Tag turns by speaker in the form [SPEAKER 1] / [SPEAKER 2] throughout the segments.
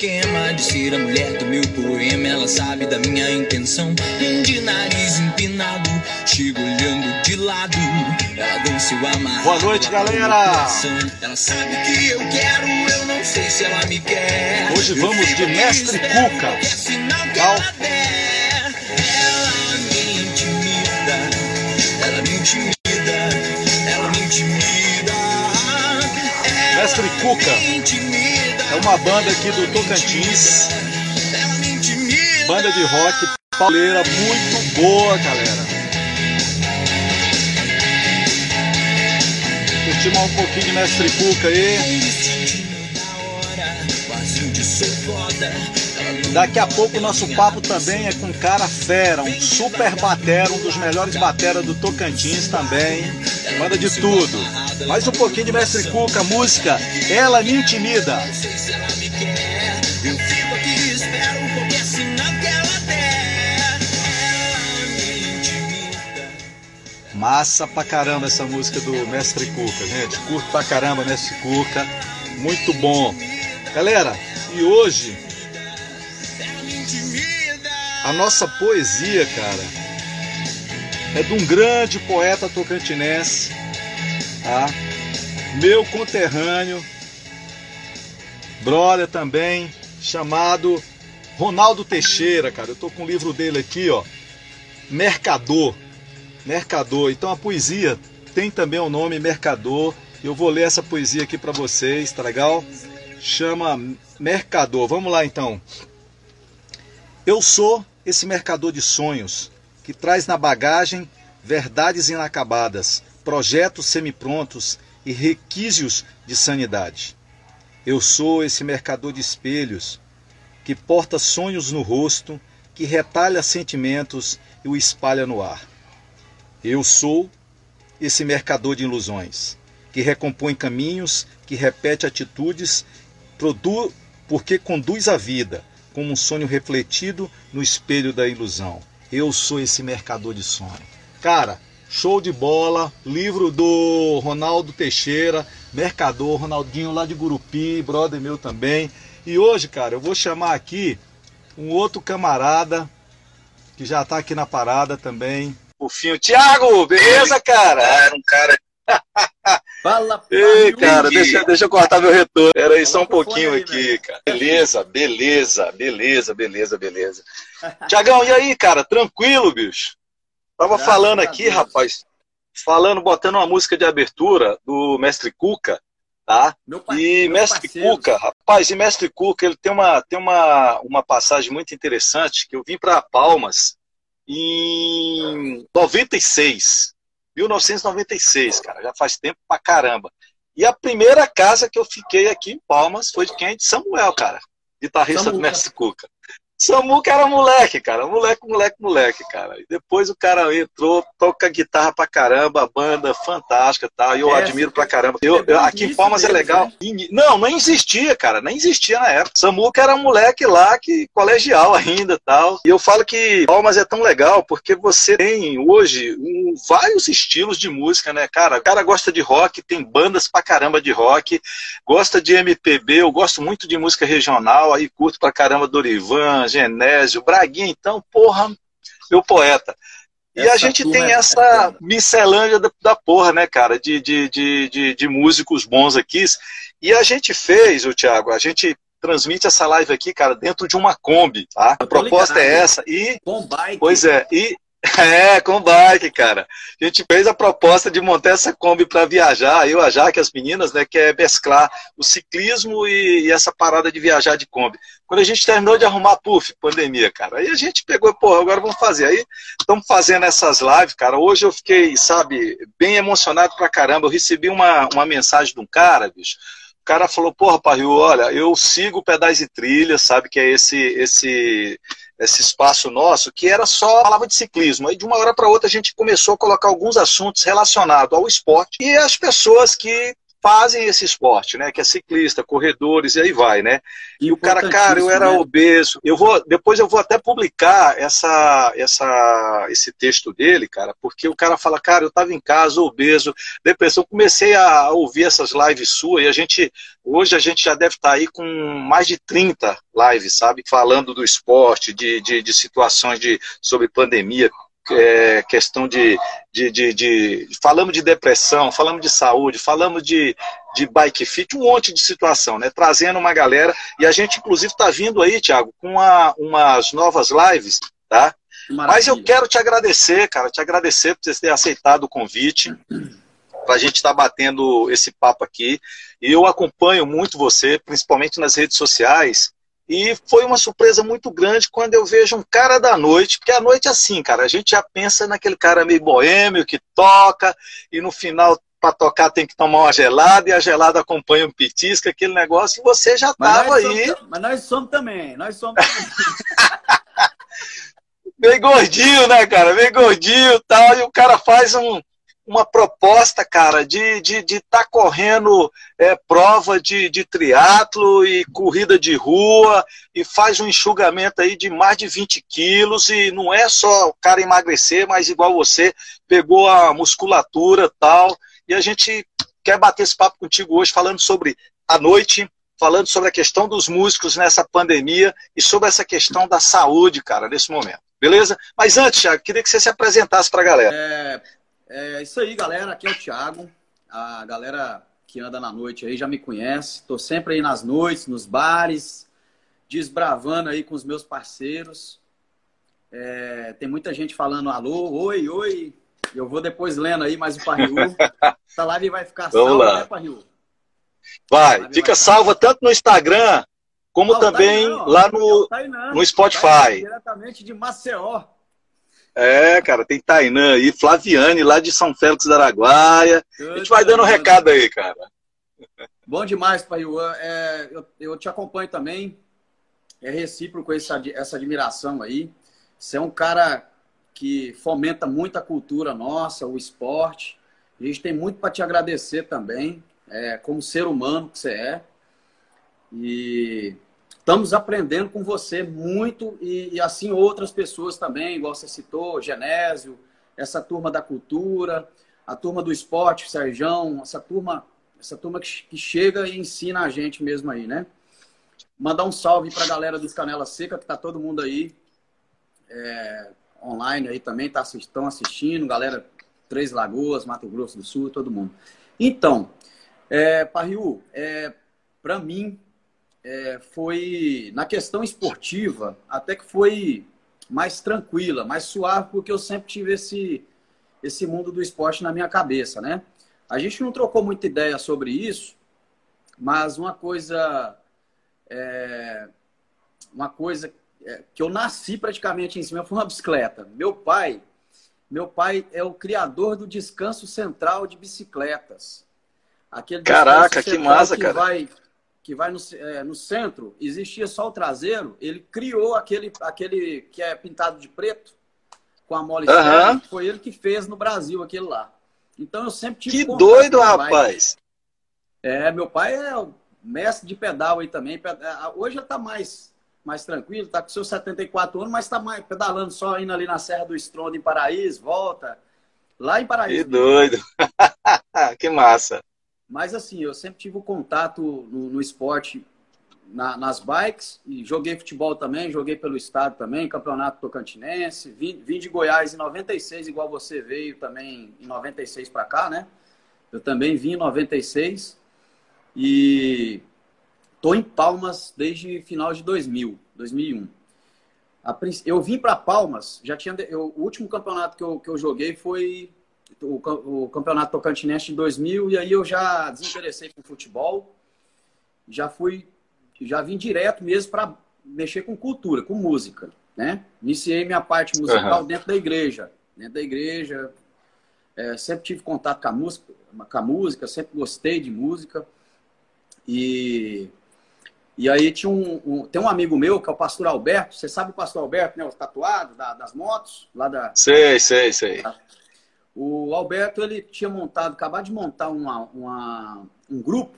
[SPEAKER 1] esquema de ser a mulher do meu poema. Ela sabe da minha intenção. De nariz empinado, chego olhando de lado. Ela dança o amarrado.
[SPEAKER 2] Boa noite, galera.
[SPEAKER 1] Ela sabe que eu quero, eu não sei se ela me quer.
[SPEAKER 2] Hoje vamos de Mestre Cuca.
[SPEAKER 1] Legal. Ela me intimida, ela me intimida, ela me intimida.
[SPEAKER 2] Mestre Cuca
[SPEAKER 1] me intimida,
[SPEAKER 2] é uma banda aqui do Tocantins, banda de rock pauleira muito boa, galera. Curtimos um pouquinho de Mestre Cuca aí. Daqui a pouco o nosso papo também é com cara fera, um super batera, um dos melhores batera do Tocantins também. Manda de tudo. Mais um pouquinho de Mestre Cuca, música Ela Me Intimida.
[SPEAKER 1] Eu ela.
[SPEAKER 2] Massa pra caramba essa música do Mestre Cuca, gente. Curto pra caramba Mestre Cuca. Muito bom. Galera, e hoje. A nossa poesia, cara, é de um grande poeta tocantinense, tá? Meu conterrâneo, brother também, chamado Ronaldo Teixeira, cara. Eu tô com o livro dele aqui, ó. Mercador. Mercador. Então a poesia tem também o nome Mercador. Eu vou ler essa poesia aqui pra vocês, tá legal? Chama Mercador. Vamos lá então. Eu sou esse mercador de sonhos que traz na bagagem verdades inacabadas, projetos semiprontos e requisitos de sanidade. Eu sou esse mercador de espelhos que porta sonhos no rosto, que retalha sentimentos e o espalha no ar. Eu sou esse mercador de ilusões que recompõe caminhos, que repete atitudes, produ porque conduz a vida como um sonho refletido no espelho da ilusão. Eu sou esse mercador de sonho. Cara, show de bola, livro do Ronaldo Teixeira, mercador, Ronaldinho lá de Gurupi, brother meu também. E hoje, cara, eu vou chamar aqui um outro camarada que já tá aqui na parada também. O Finho. Tiago, beleza, cara?
[SPEAKER 3] Era um cara.
[SPEAKER 4] Fala,
[SPEAKER 2] Ei, cara, deixa, deixa eu cortar meu retorno. Pera aí, só um pouquinho
[SPEAKER 4] aí,
[SPEAKER 2] aqui,
[SPEAKER 4] velho.
[SPEAKER 2] cara. Beleza, beleza, beleza, beleza, beleza. Tiagão, e aí, cara? Tranquilo, bicho? Tava
[SPEAKER 4] Graças
[SPEAKER 2] falando aqui,
[SPEAKER 4] Deus.
[SPEAKER 2] rapaz, falando, botando uma música de abertura do Mestre Cuca, tá? E Mestre
[SPEAKER 4] parceiros.
[SPEAKER 2] Cuca, rapaz, e Mestre Cuca, ele tem uma, tem uma, uma passagem muito interessante que eu vim para Palmas em 96, 1996, cara, já faz tempo pra caramba. E a primeira casa que eu fiquei aqui em Palmas foi de quem? De Samuel, cara, guitarrista do
[SPEAKER 4] Samuca.
[SPEAKER 2] Mestre Cuca. Samuca era moleque, cara, moleque, moleque, moleque, cara. E depois o cara entrou, toca guitarra pra caramba, banda fantástica e tal, e eu
[SPEAKER 4] É,
[SPEAKER 2] admiro pra caramba. Eu, eu- aqui em Palmas é legal.
[SPEAKER 4] né?
[SPEAKER 2] Não, não existia, cara, nem existia na época. Samuca era moleque lá, que colegial ainda e tal. E eu falo que Palmas é tão legal porque você tem hoje um- vários estilos de música, né, cara? O cara gosta de rock, tem bandas pra caramba de rock, gosta de MPB, eu gosto muito de música regional, aí curto pra caramba Dorivan, Genésio, Braguinha, então, porra, meu poeta. E a
[SPEAKER 4] Essa
[SPEAKER 2] gente
[SPEAKER 4] turma
[SPEAKER 2] tem
[SPEAKER 4] é-
[SPEAKER 2] essa miscelânea da, da porra, né, cara, de, de, de, de, de músicos bons aqui. E a gente fez, o Thiago, a gente transmite essa live aqui, cara, dentro de uma Kombi, tá? A proposta é
[SPEAKER 4] ligado.
[SPEAKER 2] essa. E. Pois é, e é, com bike, cara. A gente fez a proposta de montar essa Kombi para viajar, eu, a Jaque, as meninas, né, que é mesclar o ciclismo e, e essa parada de viajar de Kombi. Quando a gente terminou de arrumar, puf, pandemia, cara. Aí a gente pegou, pô, agora vamos fazer. Aí estamos fazendo essas lives, cara. Hoje eu fiquei, sabe, bem emocionado pra caramba. Eu recebi uma, uma mensagem de um cara, bicho. O cara falou, porra, Parril, olha, eu sigo Pedais e Trilhas, sabe, que é esse, esse, esse espaço nosso, que era só palavra de ciclismo. Aí de uma hora para outra a gente começou a colocar alguns assuntos relacionados ao esporte e as pessoas que fazem esse esporte, né? Que é ciclista, corredores e aí vai, né? E o cara, cara, eu era né? obeso. Eu vou, depois eu vou até publicar essa, essa, esse texto dele, cara, porque o cara fala, cara, eu estava em casa obeso, depressão. Comecei a ouvir essas lives suas e a gente, hoje a gente já deve estar tá aí com mais de 30 lives, sabe? Falando do esporte, de, de, de situações de, sobre pandemia, é, questão de, de, de, de, Falamos de depressão, falamos de saúde, falamos de, de bike fit, um monte de situação, né? Trazendo uma galera. E a gente, inclusive, está vindo aí, Thiago, com uma, umas novas lives, tá? Maravilha. Mas eu quero te agradecer, cara, te agradecer por você ter aceitado o convite para a gente estar tá batendo esse papo aqui. E eu acompanho muito você, principalmente nas redes sociais. E foi uma surpresa muito grande quando eu vejo um cara da noite, porque a noite é assim, cara, a gente já pensa naquele cara meio boêmio que toca e no final para tocar tem que tomar uma gelada e a gelada acompanha um petisco, aquele negócio, e você já estava aí.
[SPEAKER 4] Somos, mas nós somos também, nós somos também.
[SPEAKER 2] meio gordinho, né, cara? Meio gordinho e tal, e o cara faz um, uma proposta, cara, de de, de tá correndo é, prova de, de triatlo e corrida de rua e faz um enxugamento aí de mais de 20 quilos e não é só o cara emagrecer, mas igual você, pegou a musculatura tal. E a gente quer bater esse papo contigo hoje falando sobre a noite, falando sobre a questão dos músicos nessa pandemia e sobre essa questão da saúde, cara, nesse momento. Beleza? Mas antes, Thiago, queria que você se apresentasse para a galera.
[SPEAKER 4] É, é isso aí, galera. Aqui é o Thiago. A galera que anda na noite aí já me conhece. Estou sempre aí nas noites, nos bares, desbravando aí com os meus parceiros. É, tem muita gente falando alô, oi, oi. Eu vou depois lendo aí mais o Parriu. Essa live vai ficar
[SPEAKER 2] Vamos salva, lá. né, Parriu? Vai, fica vai salva tanto no Instagram como também Tainan, lá no, Tainan, no Spotify.
[SPEAKER 4] diretamente de Maceió.
[SPEAKER 2] É, cara, tem Tainã aí, Flaviane, lá de São Félix da Araguaia. a gente vai dando um recado aí, cara.
[SPEAKER 4] Bom demais, Paiuan. É, eu, eu, te acompanho também. É recíproco essa, essa admiração aí. Você é um cara que fomenta muito a cultura nossa, o esporte. A gente tem muito para te agradecer também, é, como ser humano que você é. E estamos aprendendo com você muito e, e, assim outras pessoas também, igual você citou, Genésio, essa turma da cultura, a turma do esporte, Serjão, essa turma, essa turma que, que chega e ensina a gente mesmo aí, né? Mandar um salve para a galera dos Canela Seca, que tá todo mundo aí é, online aí também, tá, estão assistindo, galera Três Lagoas, Mato Grosso do Sul, todo mundo. Então, é, Parriu, é, para mim, é, foi, na questão esportiva, até que foi mais tranquila, mais suave, porque eu sempre tive esse, esse mundo do esporte na minha cabeça, né? A gente não trocou muita ideia sobre isso, mas uma coisa, é, uma coisa é, que eu nasci praticamente em cima foi uma bicicleta. Meu pai, meu pai é o criador do descanso central de bicicletas.
[SPEAKER 2] Aquele Caraca, que massa, que cara.
[SPEAKER 4] Vai, que vai no, é, no centro, existia só o traseiro, ele criou aquele, aquele que é pintado de preto, com a mola externa, uhum. foi ele que fez no Brasil aquele lá. Então eu sempre tive.
[SPEAKER 2] Que doido, rapaz!
[SPEAKER 4] É, meu pai é mestre de pedal aí também. É, hoje ele tá mais, mais tranquilo, tá com seus 74 anos, mas tá mais pedalando só indo ali na Serra do Estrondo em Paraíso, volta. Lá em Paraíso.
[SPEAKER 2] Que doido! que massa!
[SPEAKER 4] Mas assim, eu sempre tive o contato no, no esporte na, nas bikes e joguei futebol também, joguei pelo estado também, campeonato tocantinense. Vim, vim de Goiás em 96, igual você veio também em 96 para cá, né? Eu também vim em 96 e tô em Palmas desde final de 2000, 2001. Eu vim para Palmas, já tinha eu, o último campeonato que eu, que eu joguei foi o, o Campeonato Tocantinense de 2000 e aí eu já desinteressei com futebol, já fui, já vim direto mesmo para mexer com cultura, com música, né? Iniciei minha parte musical uhum. dentro da igreja, dentro da igreja, é, sempre tive contato com a música, com a música, sempre gostei de música e e aí tinha um, um, tem um amigo meu que é o pastor Alberto. Você sabe o pastor Alberto, né? O tatuado da, das motos lá da.
[SPEAKER 2] Sei, sei, sei.
[SPEAKER 4] O Alberto ele tinha montado, acabado de montar uma, uma, um grupo,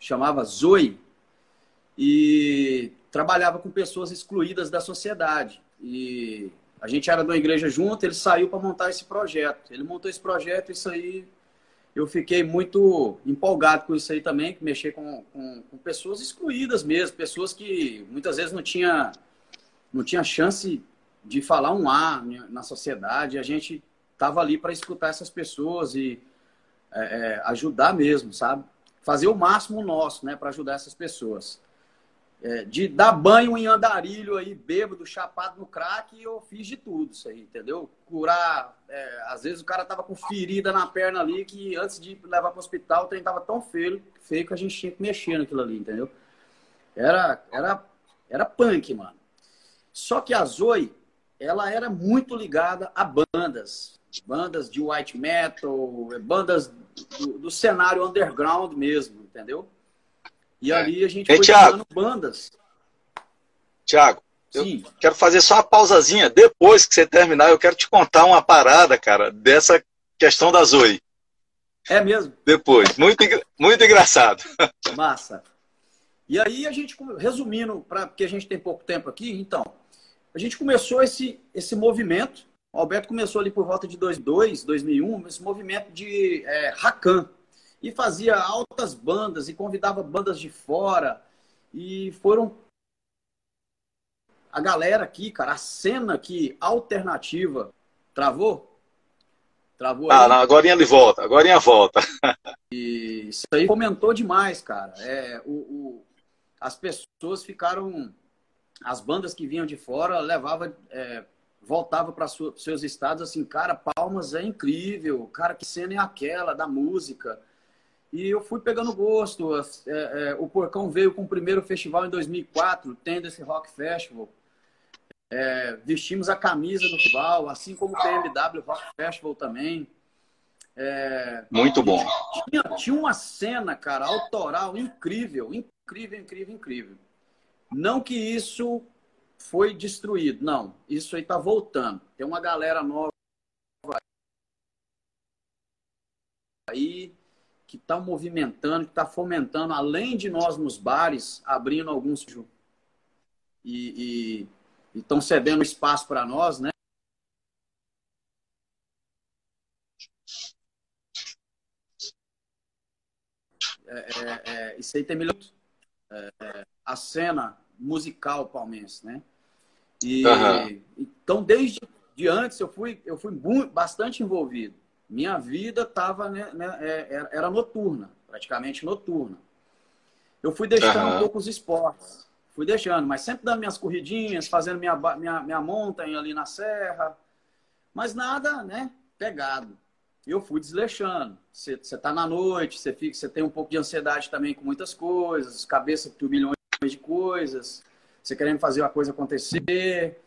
[SPEAKER 4] chamava Zoe, e trabalhava com pessoas excluídas da sociedade. E a gente era uma igreja junto, ele saiu para montar esse projeto. Ele montou esse projeto, isso aí eu fiquei muito empolgado com isso aí também, que mexer com, com, com, pessoas excluídas mesmo, pessoas que muitas vezes não tinha, não tinha chance de falar um A na sociedade. A gente estava ali para escutar essas pessoas e é, é, ajudar mesmo, sabe? Fazer o máximo nosso, né, para ajudar essas pessoas é, de dar banho em andarilho aí, bêbado, chapado no crack, eu fiz de tudo isso aí, entendeu? Curar. É, às vezes o cara tava com ferida na perna ali que antes de levar para o hospital o trem tava tão feio, feio que a gente tinha que mexer naquilo ali, entendeu? Era, era, era punk, mano. Só que a Zoe, ela era muito ligada a bandas. Bandas de white metal, bandas do, do cenário underground mesmo, entendeu? E é. ali a gente Ei, foi Thiago, bandas.
[SPEAKER 2] Tiago, eu quero fazer só uma pausazinha. Depois que você terminar, eu quero te contar uma parada, cara, dessa questão da Zoe.
[SPEAKER 4] É mesmo?
[SPEAKER 2] Depois. Muito, muito engraçado.
[SPEAKER 4] Massa. E aí a gente, resumindo, pra, porque a gente tem pouco tempo aqui, então, a gente começou esse, esse movimento. O Alberto começou ali por volta de 2002, 2001, esse movimento de é, Rakan e fazia altas bandas e convidava bandas de fora. E foram a galera aqui, cara, a cena aqui alternativa travou?
[SPEAKER 2] Travou ah, aí? não, agora ele volta, agora ele volta.
[SPEAKER 4] e isso aí comentou demais, cara. É, o, o, as pessoas ficaram. As bandas que vinham de fora levava, é, voltava para seus estados assim, cara, Palmas é incrível, cara, que cena é aquela da música. E eu fui pegando gosto. É, é, o Porcão veio com o primeiro festival em 2004, tendo esse Rock Festival. É, vestimos a camisa do festival, assim como o PMW Rock Festival também.
[SPEAKER 2] É, Muito bom.
[SPEAKER 4] Tinha, tinha, uma cena, cara, autoral incrível, incrível, incrível, incrível. Não que isso foi destruído, não. Isso aí tá voltando. Tem uma galera nova aí que está movimentando, que está fomentando, além de nós nos bares, abrindo alguns e estão cedendo espaço para nós, né? É, é, é, isso aí tem melhor é, a cena musical palmense, né? E, uhum. Então, desde de antes, eu fui, eu fui muito, bastante envolvido minha vida tava, né, né, é, era noturna, praticamente noturna. Eu fui deixando uhum. um pouco os esportes, fui deixando, mas sempre dando minhas corridinhas, fazendo minha, minha, minha montanha ali na serra, mas nada, né, pegado. Eu fui desleixando. Você está na noite, você fica, você tem um pouco de ansiedade também com muitas coisas, cabeça por milhões de coisas, você querendo fazer a coisa acontecer.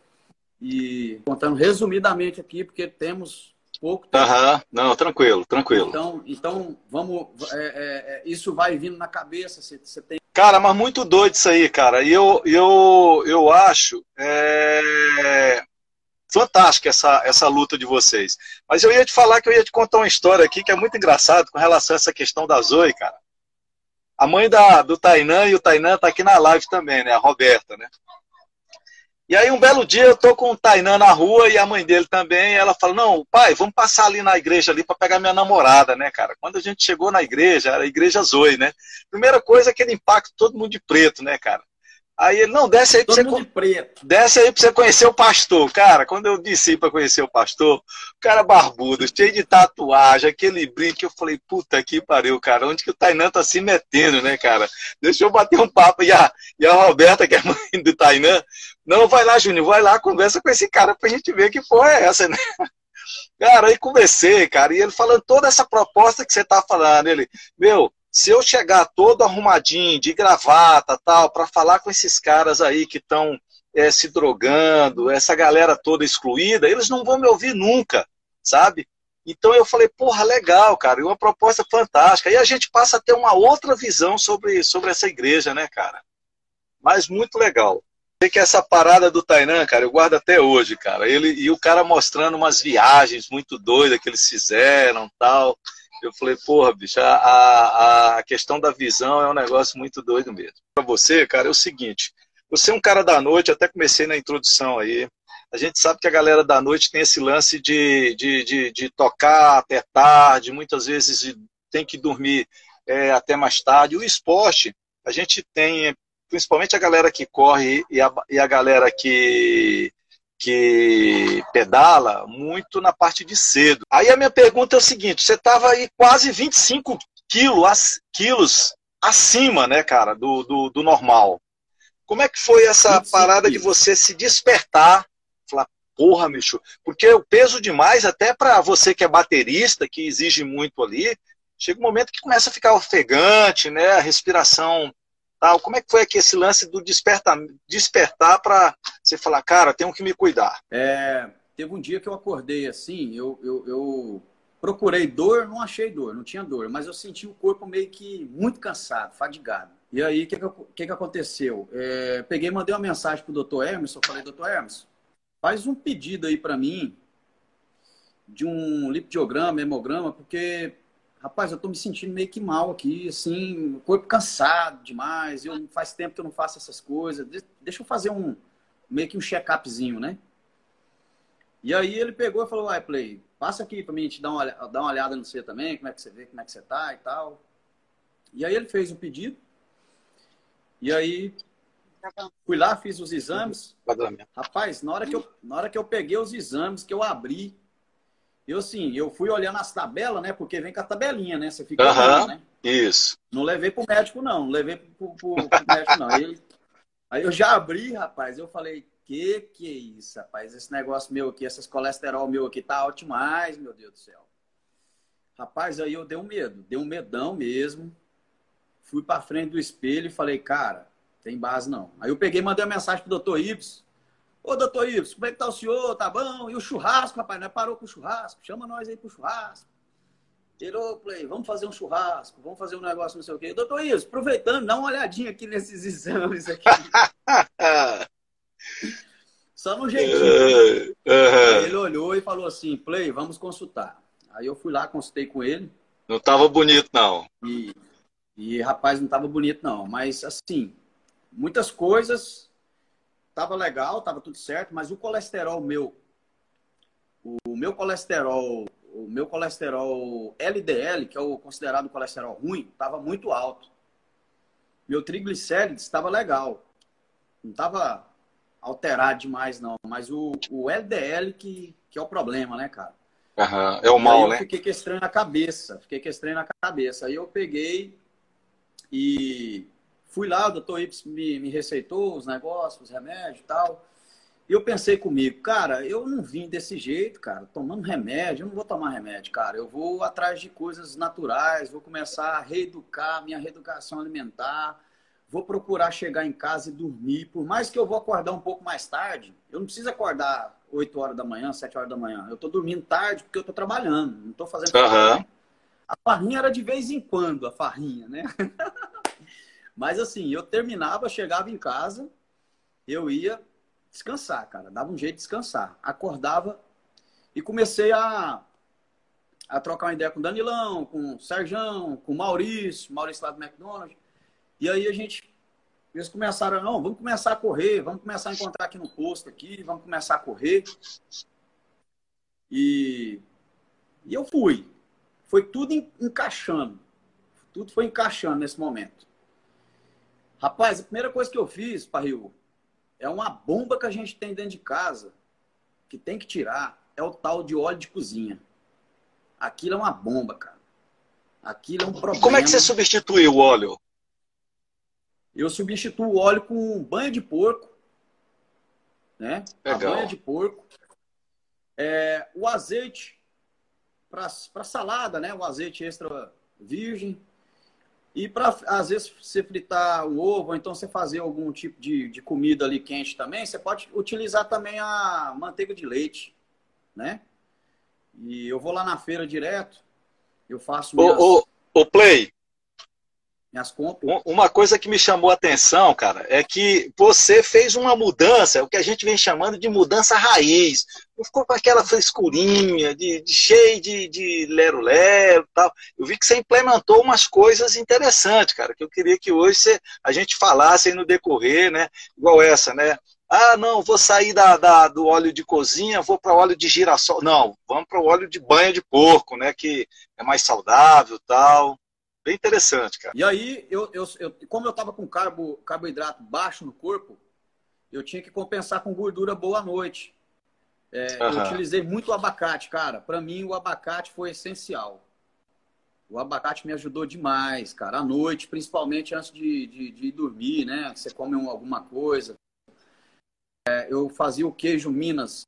[SPEAKER 4] E contando resumidamente aqui, porque temos pouco
[SPEAKER 2] tempo. Aham, não, tranquilo, tranquilo.
[SPEAKER 4] Então, então vamos. É, é, é isso vai vindo na cabeça. Você, você tem.
[SPEAKER 2] Cara, mas muito doido isso aí, cara. E eu, eu, eu acho é, fantástica essa, essa luta de vocês. Mas eu ia te falar que eu ia te contar uma história aqui que é muito engraçado com relação a essa questão da Zoe, cara. A mãe da, do Tainan e o Tainan tá aqui na live também, né? A Roberta, né? E aí um belo dia eu tô com o Tainan na rua e a mãe dele também, ela fala: "Não, pai, vamos passar ali na igreja ali para pegar minha namorada, né, cara?". Quando a gente chegou na igreja, era a igreja Zoe, né? Primeira coisa aquele impacto todo mundo de preto, né, cara? Aí ele, não, desce aí pra Todo você. Preto. Desce aí pra você conhecer o pastor. Cara, quando eu desci pra conhecer o pastor, o cara barbudo, cheio de tatuagem, aquele brinco, eu falei, puta que pariu, cara, onde que o Tainan tá se metendo, né, cara? Deixa eu bater um papo. E a, e a Roberta, que é mãe do Tainan, não, vai lá, Júnior, vai lá, conversa com esse cara pra gente ver que porra é essa, né? Cara, aí conversei, cara, e ele falando toda essa proposta que você tá falando, ele, meu, se eu chegar todo arrumadinho, de gravata, tal, para falar com esses caras aí que estão é, se drogando, essa galera toda excluída, eles não vão me ouvir nunca, sabe? Então eu falei, porra, legal, cara, e uma proposta fantástica. E a gente passa a ter uma outra visão sobre, sobre essa igreja, né, cara? Mas muito legal. Sei que essa parada do Tainan, cara, eu guardo até hoje, cara. Ele e o cara mostrando umas viagens muito doidas que eles fizeram, tal Eu falei, porra, bicho, a, a, a questão da visão é um negócio muito doido mesmo. Para você, cara, é o seguinte: você é um cara da noite, até comecei na introdução aí. A gente sabe que a galera da noite tem esse lance de, de, de, de tocar até tarde, muitas vezes tem que dormir é, até mais tarde. O esporte, a gente tem, principalmente a galera que corre e a, e a galera que, que pedala, muito na parte de cedo. Aí a minha pergunta é o seguinte: você estava aí quase 25 quilos, quilos acima, né, cara, do, do, do normal. Como é que foi essa parada de você se despertar, falar, porra, Micho, porque eu peso demais, até para você que é baterista, que exige muito ali, chega um momento que começa a ficar ofegante, né, a respiração tal. Como é que foi aqui esse lance do despertar, despertar para você falar, cara, tenho que me cuidar?
[SPEAKER 4] É, teve um dia que eu acordei assim, eu, eu, eu procurei dor, não achei dor, não tinha dor, mas eu senti o corpo meio que muito cansado, fadigado. E aí, o que, que, que, aconteceu? É, peguei mandei uma mensagem pro doutor Emerson, falei, doutor Emerson, faz um pedido aí para mim de um lipidograma, hemograma, porque, rapaz, eu tô me sentindo meio que mal aqui, assim, corpo cansado demais, eu faz tempo que eu não faço essas coisas, deixa eu fazer um, meio que um check-upzinho, né? E aí ele pegou e falou, vai, Play, passa aqui para mim te dar uma, dar uma olhada no você também, como é que você vê, como é que você tá e tal. E aí ele fez o pedido, e aí fui lá, fiz os exames. Rapaz, na hora, que eu, na hora que eu peguei os exames, que eu abri, eu assim, eu fui olhando as tabelas, né? Porque vem com a tabelinha, né? Você fica
[SPEAKER 2] uhum, olhando, né? Isso.
[SPEAKER 4] Não levei pro médico, não. Não levei pro, pro, pro médico, não. Aí, aí eu já abri, rapaz. Eu falei, que que é isso, rapaz? Esse negócio meu aqui, essas colesterol meu aqui tá alto demais, meu Deus do céu. Rapaz, aí eu dei um medo. Dei um medão mesmo fui para frente do espelho e falei, cara, tem base não. Aí eu peguei e mandei uma mensagem pro doutor Ibs. Ô, doutor Ibs, como é que tá o senhor? Tá bom? E o churrasco, rapaz? É parou com o churrasco? Chama nós aí pro churrasco. Tirou, play, vamos fazer um churrasco, vamos fazer um negócio, não sei o quê. Doutor Ibs, aproveitando, dá uma olhadinha aqui nesses exames aqui. Só no jeitinho. Aí ele olhou e falou assim, Play, vamos consultar. Aí eu fui lá, consultei com ele.
[SPEAKER 2] Não tava bonito, não.
[SPEAKER 4] E e, rapaz, não estava bonito, não. Mas, assim, muitas coisas. Tava legal, tava tudo certo, mas o colesterol meu, o meu colesterol, o meu colesterol LDL, que é o considerado colesterol ruim, estava muito alto. Meu triglicérides estava legal. Não estava alterado demais, não. Mas o, o LDL que, que é o problema, né, cara?
[SPEAKER 2] Uhum. É o mal, né?
[SPEAKER 4] Fiquei que estranho na cabeça. Fiquei que estranho na cabeça. Aí eu peguei, e fui lá, o doutor Ips me, me receitou os negócios, os remédios e tal. E eu pensei comigo, cara, eu não vim desse jeito, cara, tomando remédio, eu não vou tomar remédio, cara. Eu vou atrás de coisas naturais, vou começar a reeducar minha reeducação alimentar, vou procurar chegar em casa e dormir. Por mais que eu vou acordar um pouco mais tarde, eu não preciso acordar 8 horas da manhã, 7 horas da manhã. Eu tô dormindo tarde porque eu tô trabalhando, não tô fazendo
[SPEAKER 2] uhum.
[SPEAKER 4] A farrinha era de vez em quando, a farrinha, né? Mas assim, eu terminava, chegava em casa, eu ia descansar, cara. Dava um jeito de descansar. Acordava e comecei a, a trocar uma ideia com o Danilão, com o Serjão, com o Maurício, Maurício lá do McDonald's. E aí a gente, eles começaram, não, vamos começar a correr, vamos começar a encontrar aqui no posto aqui, vamos começar a correr. E, e eu fui. Foi tudo encaixando. Tudo foi encaixando nesse momento. Rapaz, a primeira coisa que eu fiz, Parril, é uma bomba que a gente tem dentro de casa, que tem que tirar, é o tal de óleo de cozinha. Aquilo é uma bomba, cara. Aquilo é um problema.
[SPEAKER 2] Como é que você substitui o óleo?
[SPEAKER 4] Eu substituo o óleo com banho de porco, né?
[SPEAKER 2] Legal.
[SPEAKER 4] A banha de porco. É, o azeite para salada, né? O azeite extra virgem. E para, às vezes, você fritar o ovo, ou então você fazer algum tipo de, de comida ali quente também, você pode utilizar também a manteiga de leite, né? E eu vou lá na feira direto, eu faço
[SPEAKER 2] minhas... O, o, o Play,
[SPEAKER 4] minhas compras.
[SPEAKER 2] Uma coisa que me chamou a atenção, cara, é que você fez uma mudança, o que a gente vem chamando de mudança raiz. Não ficou com aquela frescurinha, de, de cheio de, de lero-lero tal. Eu vi que você implementou umas coisas interessantes, cara, que eu queria que hoje você, a gente falasse aí no decorrer, né? Igual essa, né? Ah, não, vou sair da, da do óleo de cozinha, vou para óleo de girassol. Não, vamos para o óleo de banha de porco, né? Que é mais saudável tal. Bem interessante, cara.
[SPEAKER 4] E aí, eu, eu, eu como eu estava com carbo, carboidrato baixo no corpo, eu tinha que compensar com gordura boa à noite. É, uhum. Eu utilizei muito o abacate, cara. Para mim, o abacate foi essencial. O abacate me ajudou demais, cara. À noite, principalmente antes de, de, de dormir, né? Você come um, alguma coisa. É, eu fazia o queijo Minas.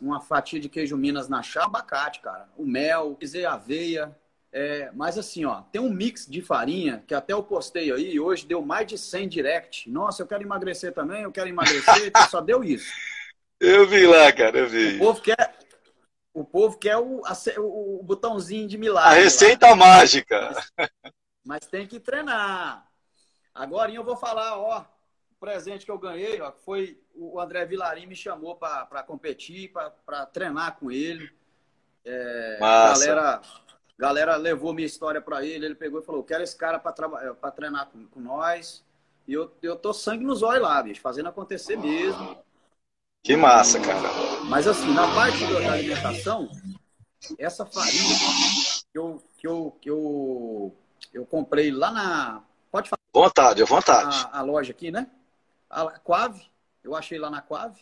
[SPEAKER 4] Uma fatia de queijo Minas na chá, abacate, cara. O mel, a aveia, é, mas assim, ó, tem um mix de farinha que até eu postei aí, hoje deu mais de 100 direct. Nossa, eu quero emagrecer também, eu quero emagrecer, só deu isso.
[SPEAKER 2] Eu vi lá, cara, eu vi.
[SPEAKER 4] O povo quer, o, povo quer o, o botãozinho de milagre.
[SPEAKER 2] A receita lá. mágica.
[SPEAKER 4] Mas, mas, tem que treinar. Agora eu vou falar, ó, o presente que eu ganhei, ó, foi o André Vilarim me chamou para competir, para treinar com ele. É, Massa. galera galera levou minha história para ele, ele pegou e falou: quero esse cara para treinar com, com, nós. E eu, eu tô sangue nos olhos lá, bicho, fazendo acontecer mesmo.
[SPEAKER 2] Que massa, cara.
[SPEAKER 4] Mas assim, na parte da alimentação, essa farinha que eu, que eu, que eu, eu comprei lá na. Pode falar?
[SPEAKER 2] Vontade, vontade.
[SPEAKER 4] A, a loja aqui, né? A Quave, eu achei lá na Quave.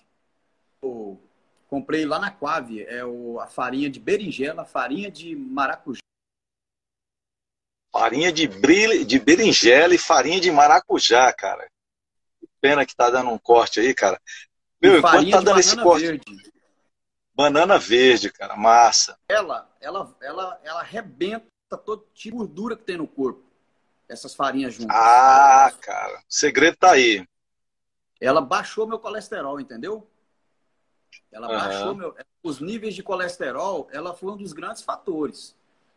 [SPEAKER 4] O, comprei lá na Quave, é o, a farinha de berinjela, farinha de maracujá.
[SPEAKER 2] Farinha de, brilho, de berinjela e farinha de maracujá, cara. Pena que tá dando um corte aí, cara. Meu, enquanto tá dando esse corte. Verde. Banana verde, cara, massa.
[SPEAKER 4] Ela, ela, ela, ela arrebenta todo tipo de gordura que tem no corpo. Essas farinhas juntas.
[SPEAKER 2] Ah, cara, o segredo tá aí.
[SPEAKER 4] Ela baixou meu colesterol, entendeu? Ela uhum. baixou meu, os níveis de colesterol, ela foi um dos grandes fatores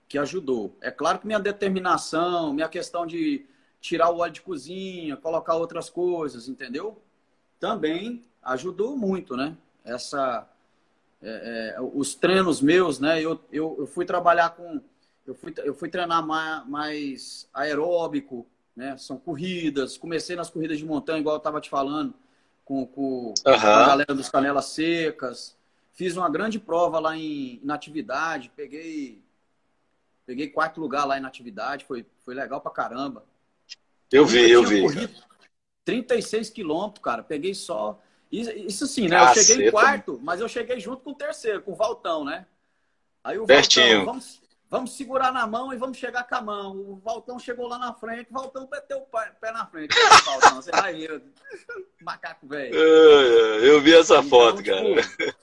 [SPEAKER 4] que ajudou. É claro que minha determinação, minha questão de tirar o óleo de cozinha, colocar outras coisas, entendeu? Também ajudou muito, né? Essa, é, é, os treinos meus, né? Eu, eu, eu, fui trabalhar com, eu fui, eu fui treinar mais, mais aeróbico, né? São corridas. Comecei nas corridas de montanha, igual eu estava te falando, com, com, uhum. com a galera dos canelas secas. Fiz uma grande prova lá em, na atividade, peguei Peguei quarto lugar lá na atividade, foi, foi legal pra caramba.
[SPEAKER 2] Eu vi, eu, eu vi.
[SPEAKER 4] Corri 36 quilômetros, cara. Peguei só. Isso, isso sim, né? Caceta. Eu cheguei em quarto, mas eu cheguei junto com o terceiro, com o Valtão, né? Aí o
[SPEAKER 2] Valtão,
[SPEAKER 4] vamos, vamos segurar na mão e vamos chegar com a mão. O Valtão chegou lá na frente, o Valtão meteu o pé na frente. Valtão, você vai eu, macaco velho.
[SPEAKER 2] Eu vi essa então, foto, tipo, cara.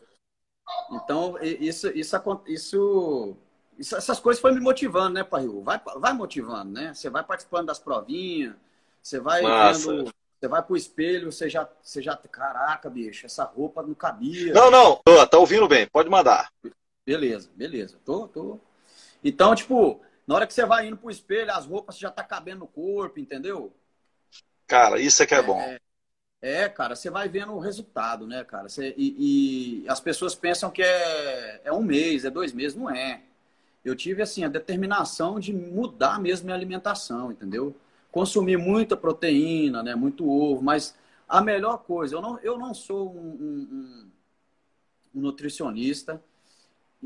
[SPEAKER 4] Então, isso, isso, isso isso, essas coisas foi me motivando, né, Pai? Vai, vai motivando, né? Você vai participando das provinhas, você vai Massa. vendo, você vai pro espelho, você já, você já, caraca, bicho, essa roupa não cabia.
[SPEAKER 2] Não, não, tá ouvindo bem, pode mandar.
[SPEAKER 4] Beleza, beleza. Tô, tô. Então, tipo, na hora que você vai indo pro espelho, as roupas já tá cabendo no corpo, entendeu?
[SPEAKER 2] Cara, isso é que é bom. É,
[SPEAKER 4] é cara, você vai vendo o resultado, né, cara? Você, e, e, as pessoas pensam que é, é um mês, é dois meses, não é eu tive assim a determinação de mudar mesmo minha alimentação, entendeu? Consumir muita proteína, né, muito ovo, mas a melhor coisa, eu não, eu não sou um, um, um nutricionista,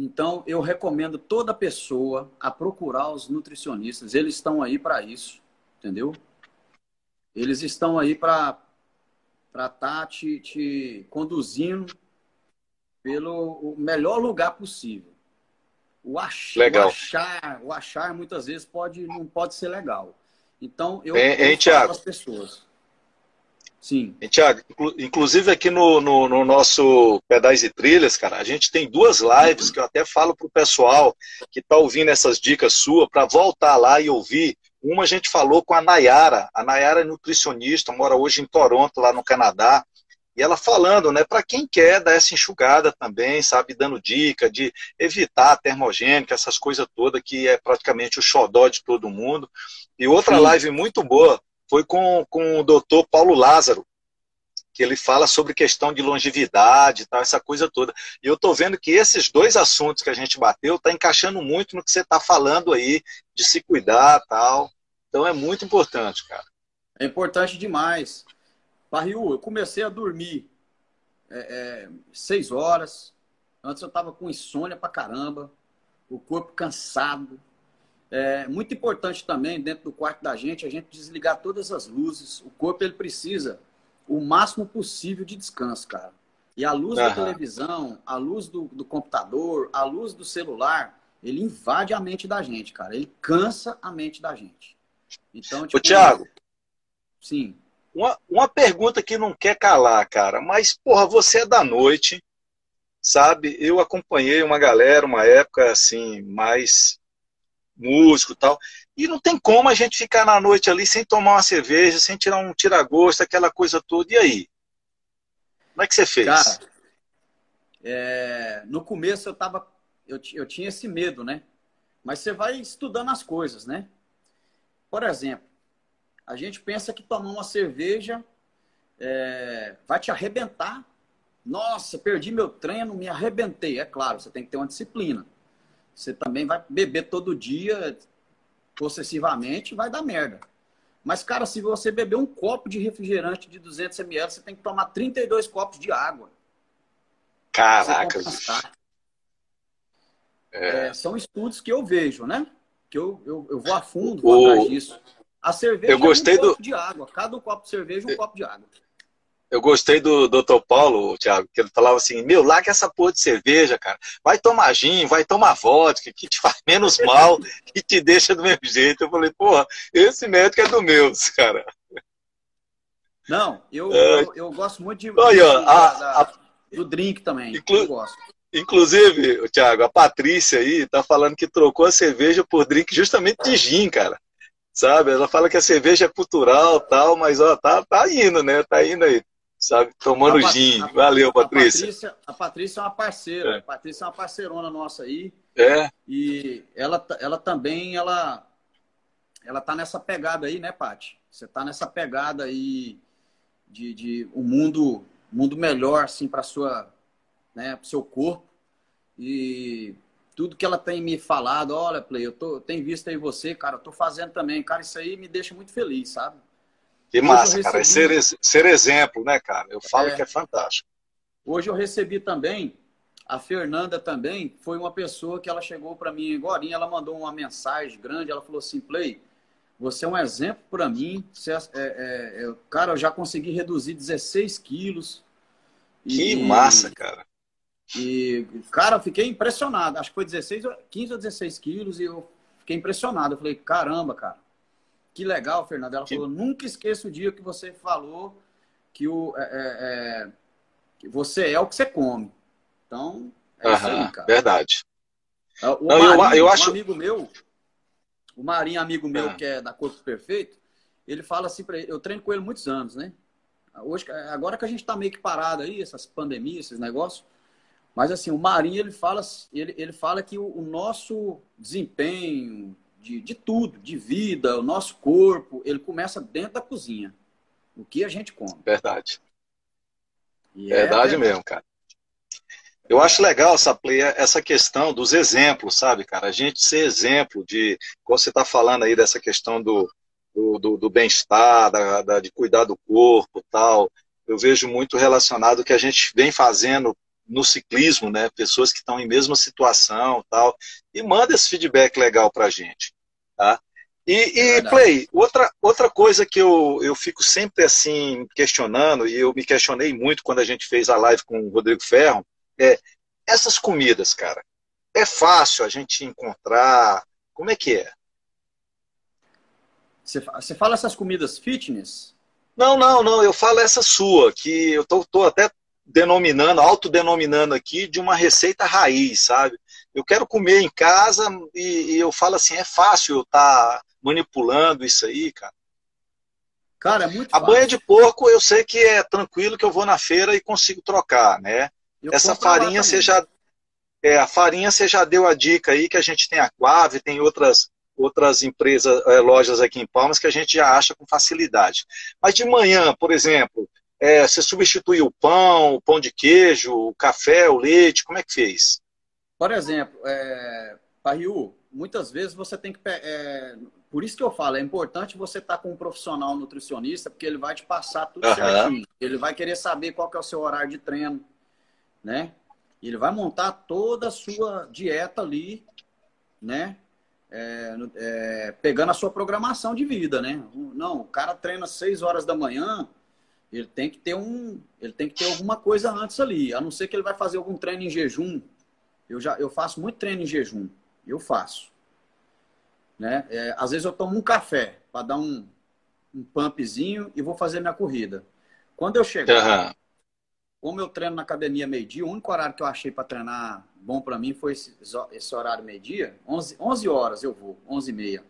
[SPEAKER 4] então eu recomendo toda pessoa a procurar os nutricionistas, eles estão aí para isso, entendeu? Eles estão aí para estar tá te, te conduzindo pelo melhor lugar possível. O, ach, legal. o achar, o achar muitas vezes pode não pode ser legal. Então eu,
[SPEAKER 2] é, eu falo as
[SPEAKER 4] pessoas. Sim.
[SPEAKER 2] E, Thiago, inclusive aqui no, no, no, nosso Pedais e Trilhas, cara, a gente tem duas lives que eu até falo pro pessoal que tá ouvindo essas dicas suas para voltar lá e ouvir. Uma a gente falou com a Nayara. A Nayara é nutricionista, mora hoje em Toronto, lá no Canadá. E ela falando, né, para quem quer dar essa enxugada também, sabe, dando dica de evitar a termogênica, essas coisas todas que é praticamente o xodó de todo mundo. E outra Sim. live muito boa foi com, com o doutor Paulo Lázaro, que ele fala sobre questão de longevidade, tal, essa coisa toda. E eu estou vendo que esses dois assuntos que a gente bateu está encaixando muito no que você está falando aí, de se cuidar tal. Então é muito importante, cara.
[SPEAKER 4] É importante demais. Barril, eu comecei a dormir é, é, seis horas. Antes eu estava com insônia pra caramba, o corpo cansado. É muito importante também, dentro do quarto da gente, a gente desligar todas as luzes. O corpo ele precisa o máximo possível de descanso, cara. E a luz da televisão, a luz do, do, computador, a luz do celular, ele invade a mente da gente, cara. Ele cansa a mente da gente. Então,
[SPEAKER 2] tipo, Ô, Thiago.
[SPEAKER 4] Sim.
[SPEAKER 2] Uma, uma pergunta que não quer calar, cara. Mas, porra, você é da noite, sabe? Eu acompanhei uma galera, uma época assim, mais músico e tal. E não tem como a gente ficar na noite ali sem tomar uma cerveja, sem tirar um tira-gosto, aquela coisa toda. E aí? Como é que você fez?
[SPEAKER 4] Cara, é, no começo eu tava. Eu, eu tinha esse medo, né? Mas você vai estudando as coisas, né? Por exemplo, a gente pensa que tomar uma cerveja é, vai te arrebentar. Nossa, perdi meu treino, me arrebentei. É claro, você tem que ter uma disciplina. Você também vai beber todo dia, possessivamente, vai dar merda. Mas, cara, se você beber um copo de refrigerante de 200 ml, você tem que tomar 32 copos de água.
[SPEAKER 2] Caraca!
[SPEAKER 4] É. É, são estudos que eu vejo, né? Que eu, eu, eu vou a fundo o... atrás disso. A cerveja
[SPEAKER 2] eu gostei
[SPEAKER 4] é um
[SPEAKER 2] do...
[SPEAKER 4] copo de água. Cada um copo de cerveja, um copo de água.
[SPEAKER 2] Eu gostei do Dr. Paulo, Thiago, que ele falava assim: meu, que essa porra de cerveja, cara, vai tomar gin, vai tomar vodka, que te faz menos mal e te deixa do mesmo jeito. Eu falei, porra, esse médico é do meu, cara.
[SPEAKER 4] Não, eu, é... eu, eu, gosto muito de,
[SPEAKER 2] Olha,
[SPEAKER 4] de,
[SPEAKER 2] a, da, a,
[SPEAKER 4] do drink também. Inclu... Eu gosto.
[SPEAKER 2] Inclusive, Thiago, a Patrícia aí tá falando que trocou a cerveja por drink justamente de gin, cara. Sabe? Ela fala que a cerveja é cultural tal, mas ó, tá, tá indo, né? Tá indo aí sabe? Tomando a, gin. A, Valeu, Patrícia.
[SPEAKER 4] A Patrícia, a Patrícia é uma parceira. É. A Patrícia é uma parceirona nossa aí.
[SPEAKER 2] É.
[SPEAKER 4] E ela, ela também, ela, ela tá nessa pegada aí, né, Paty? Você tá nessa pegada aí de, de um mundo, mundo melhor, assim, para sua, né, pro seu corpo. E tudo que ela tem me falado, olha, Play, eu tô, tenho visto aí você, cara, eu tô fazendo também. Cara, isso aí me deixa muito feliz, sabe?
[SPEAKER 2] Que massa, recebi... cara. É ser, ser exemplo, né, cara? Eu falo é. que é fantástico.
[SPEAKER 4] Hoje eu recebi também, a Fernanda também, foi uma pessoa que ela chegou para mim agora, ela mandou uma mensagem grande, ela falou assim, Play, você é um exemplo para mim. Você é, é, é, cara, eu já consegui reduzir 16 quilos.
[SPEAKER 2] Que e, massa, cara.
[SPEAKER 4] E, cara, eu fiquei impressionado. Acho que foi 16, 15 ou 16 quilos e eu fiquei impressionado. Eu falei, caramba, cara. Que legal, Fernanda. Ela que... falou: nunca esqueça o dia que você falou que, o, é, é, é que você é o que você come. Então, é
[SPEAKER 2] isso aí, cara. Verdade.
[SPEAKER 4] Ah, o Não, Marinho, eu, eu acho... um amigo meu, o Marinho, amigo meu, ah. que é da Corpo Perfeito, ele fala assim para eu treino com ele muitos anos, né? Hoje, agora que a gente está meio que parado aí, essas pandemias, esses negócios, mas assim, o Marinho ele fala, ele, ele fala que o, o nosso desempenho, de, de tudo, de vida, o nosso corpo, ele começa dentro da cozinha. O que a gente come.
[SPEAKER 2] Verdade. E é verdade, é mesmo, cara. Eu acho legal essa, essa questão dos exemplos, sabe, cara? A gente ser exemplo de, como você está falando aí dessa questão do, do, do, do bem-estar, da, da, de cuidar do corpo tal. Eu vejo muito relacionado que a gente vem fazendo no ciclismo, né? Pessoas que estão em mesma situação tal. E manda esse feedback legal pra gente. Tá? E, é e Play, outra, outra coisa que eu, eu fico sempre assim questionando, e eu me questionei muito quando a gente fez a live com o Rodrigo Ferro, é essas comidas, cara. É fácil a gente encontrar? Como é que é?
[SPEAKER 4] Você fala essas comidas fitness?
[SPEAKER 2] Não, não, não. Eu falo essa sua, que eu tô, tô até denominando, autodenominando aqui de uma receita raiz, sabe? Eu quero comer em casa e, e eu falo assim, é fácil eu estar tá manipulando isso aí, cara. Cara, é muito A fácil. banha de porco eu sei que é tranquilo que eu vou na feira e consigo trocar, né? Eu Essa farinha você já é, a farinha você já deu a dica aí que a gente tem a Quave, tem outras outras empresas, é, lojas aqui em Palmas que a gente já acha com facilidade. Mas de manhã, por exemplo, é, você substituiu o pão, o pão de queijo, o café, o leite, como é que fez?
[SPEAKER 4] Por exemplo, é, Pariu, muitas vezes você tem que. É, por isso que eu falo, é importante você estar tá com um profissional nutricionista, porque ele vai te passar tudo uhum. certinho. Ele vai querer saber qual que é o seu horário de treino, né? Ele vai montar toda a sua dieta ali, né? É, é, pegando a sua programação de vida, né? Não, o cara treina 6 horas da manhã, ele tem que ter um, ele tem que ter alguma coisa antes ali, a não ser que ele vai fazer algum treino em jejum. Eu já eu faço muito treino em jejum, eu faço. Né? É, às vezes eu tomo um café para dar um, um pumpzinho e vou fazer minha corrida. Quando eu chegar, uhum. como eu treino na academia meio-dia, o único horário que eu achei para treinar bom para mim foi esse, esse horário meio-dia. 11, 11 horas eu vou, 11 e meia.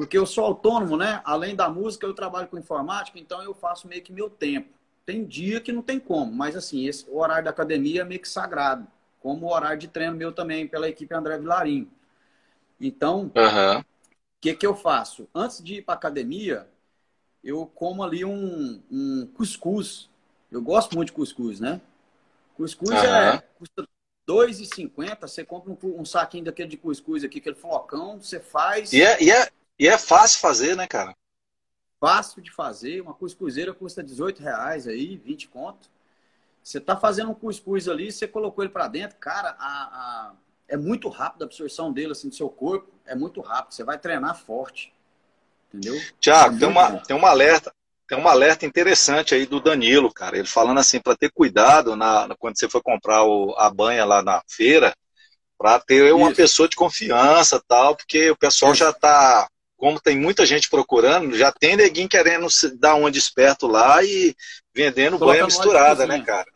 [SPEAKER 4] Porque eu sou autônomo, né? Além da música, eu trabalho com informática, então eu faço meio que meu tempo. Tem dia que não tem como, mas assim, esse, o horário da academia é meio que sagrado. Como o horário de treino meu também, pela equipe André Vilarim. Então, o uhum. que, que eu faço? Antes de ir para academia, eu como ali um, um cuscuz. Eu gosto muito de cuscuz, né? Cuscuz uhum. é, custa 2,50, você compra um, um, saquinho daquele de cuscuz aqui, aquele flocão, você faz.
[SPEAKER 2] E é, e, é, e é fácil fazer, né, cara?
[SPEAKER 4] Fácil de fazer. Uma cuscuzeira custa 18 reais aí, 20 conto. Você tá fazendo um cuscuz ali, você colocou ele para dentro, cara, a, a, é muito rápido a absorção dele assim, do seu corpo, é muito rápido. Você vai treinar forte. Entendeu?
[SPEAKER 2] Tiago, é tem, uma, tem uma alerta, tem um alerta interessante aí do Danilo, cara. Ele falando assim, para ter cuidado na, quando você for comprar o, a banha lá na feira, para ter uma Isso. pessoa de confiança tal, porque o pessoal Isso. já está, como tem muita gente procurando, já tem neguinho querendo dar uma desperto lá e vendendo Coloca banha misturada, né, cara?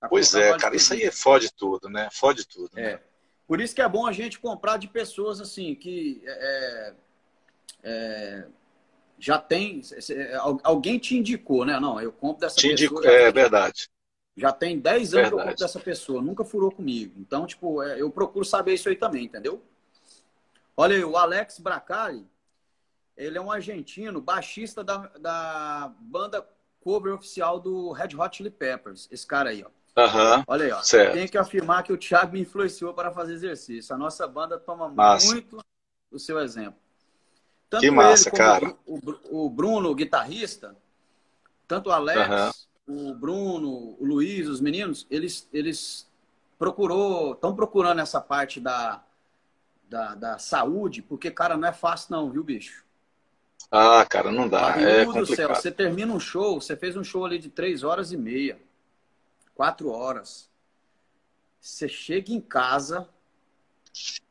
[SPEAKER 2] Tá pois é, cara, isso aí é fode tudo, né? Fode tudo.
[SPEAKER 4] É. Né? Por isso que é bom a gente comprar de pessoas assim, que é, é, já tem. Alguém te indicou, né? Não, eu compro dessa te pessoa. Indico,
[SPEAKER 2] é verdade.
[SPEAKER 4] Já tem 10 anos verdade. que eu compro dessa pessoa, nunca furou comigo. Então, tipo, é, eu procuro saber isso aí também, entendeu? Olha aí, o Alex Bracali, ele é um argentino, baixista da, da banda cover oficial do Red Hot Chili Peppers. Esse cara aí, ó.
[SPEAKER 2] Uhum,
[SPEAKER 4] Olha aí, ó. Certo. Tenho que afirmar que o Thiago me influenciou para fazer exercício. A nossa banda toma Massa. muito o seu exemplo.
[SPEAKER 2] Tanto que massa, cara.
[SPEAKER 4] O, o, Bruno, o guitarrista, tanto o Alex, uhum. o Bruno, o Luiz, os meninos, eles, eles procurou, estão procurando essa parte da, da, da, saúde, porque, cara, não é fácil não, viu, bicho?
[SPEAKER 2] Ah, cara, não dá. é
[SPEAKER 4] do céu, você termina um show, você fez um show ali de três horas e meia, quatro horas. Você chega em casa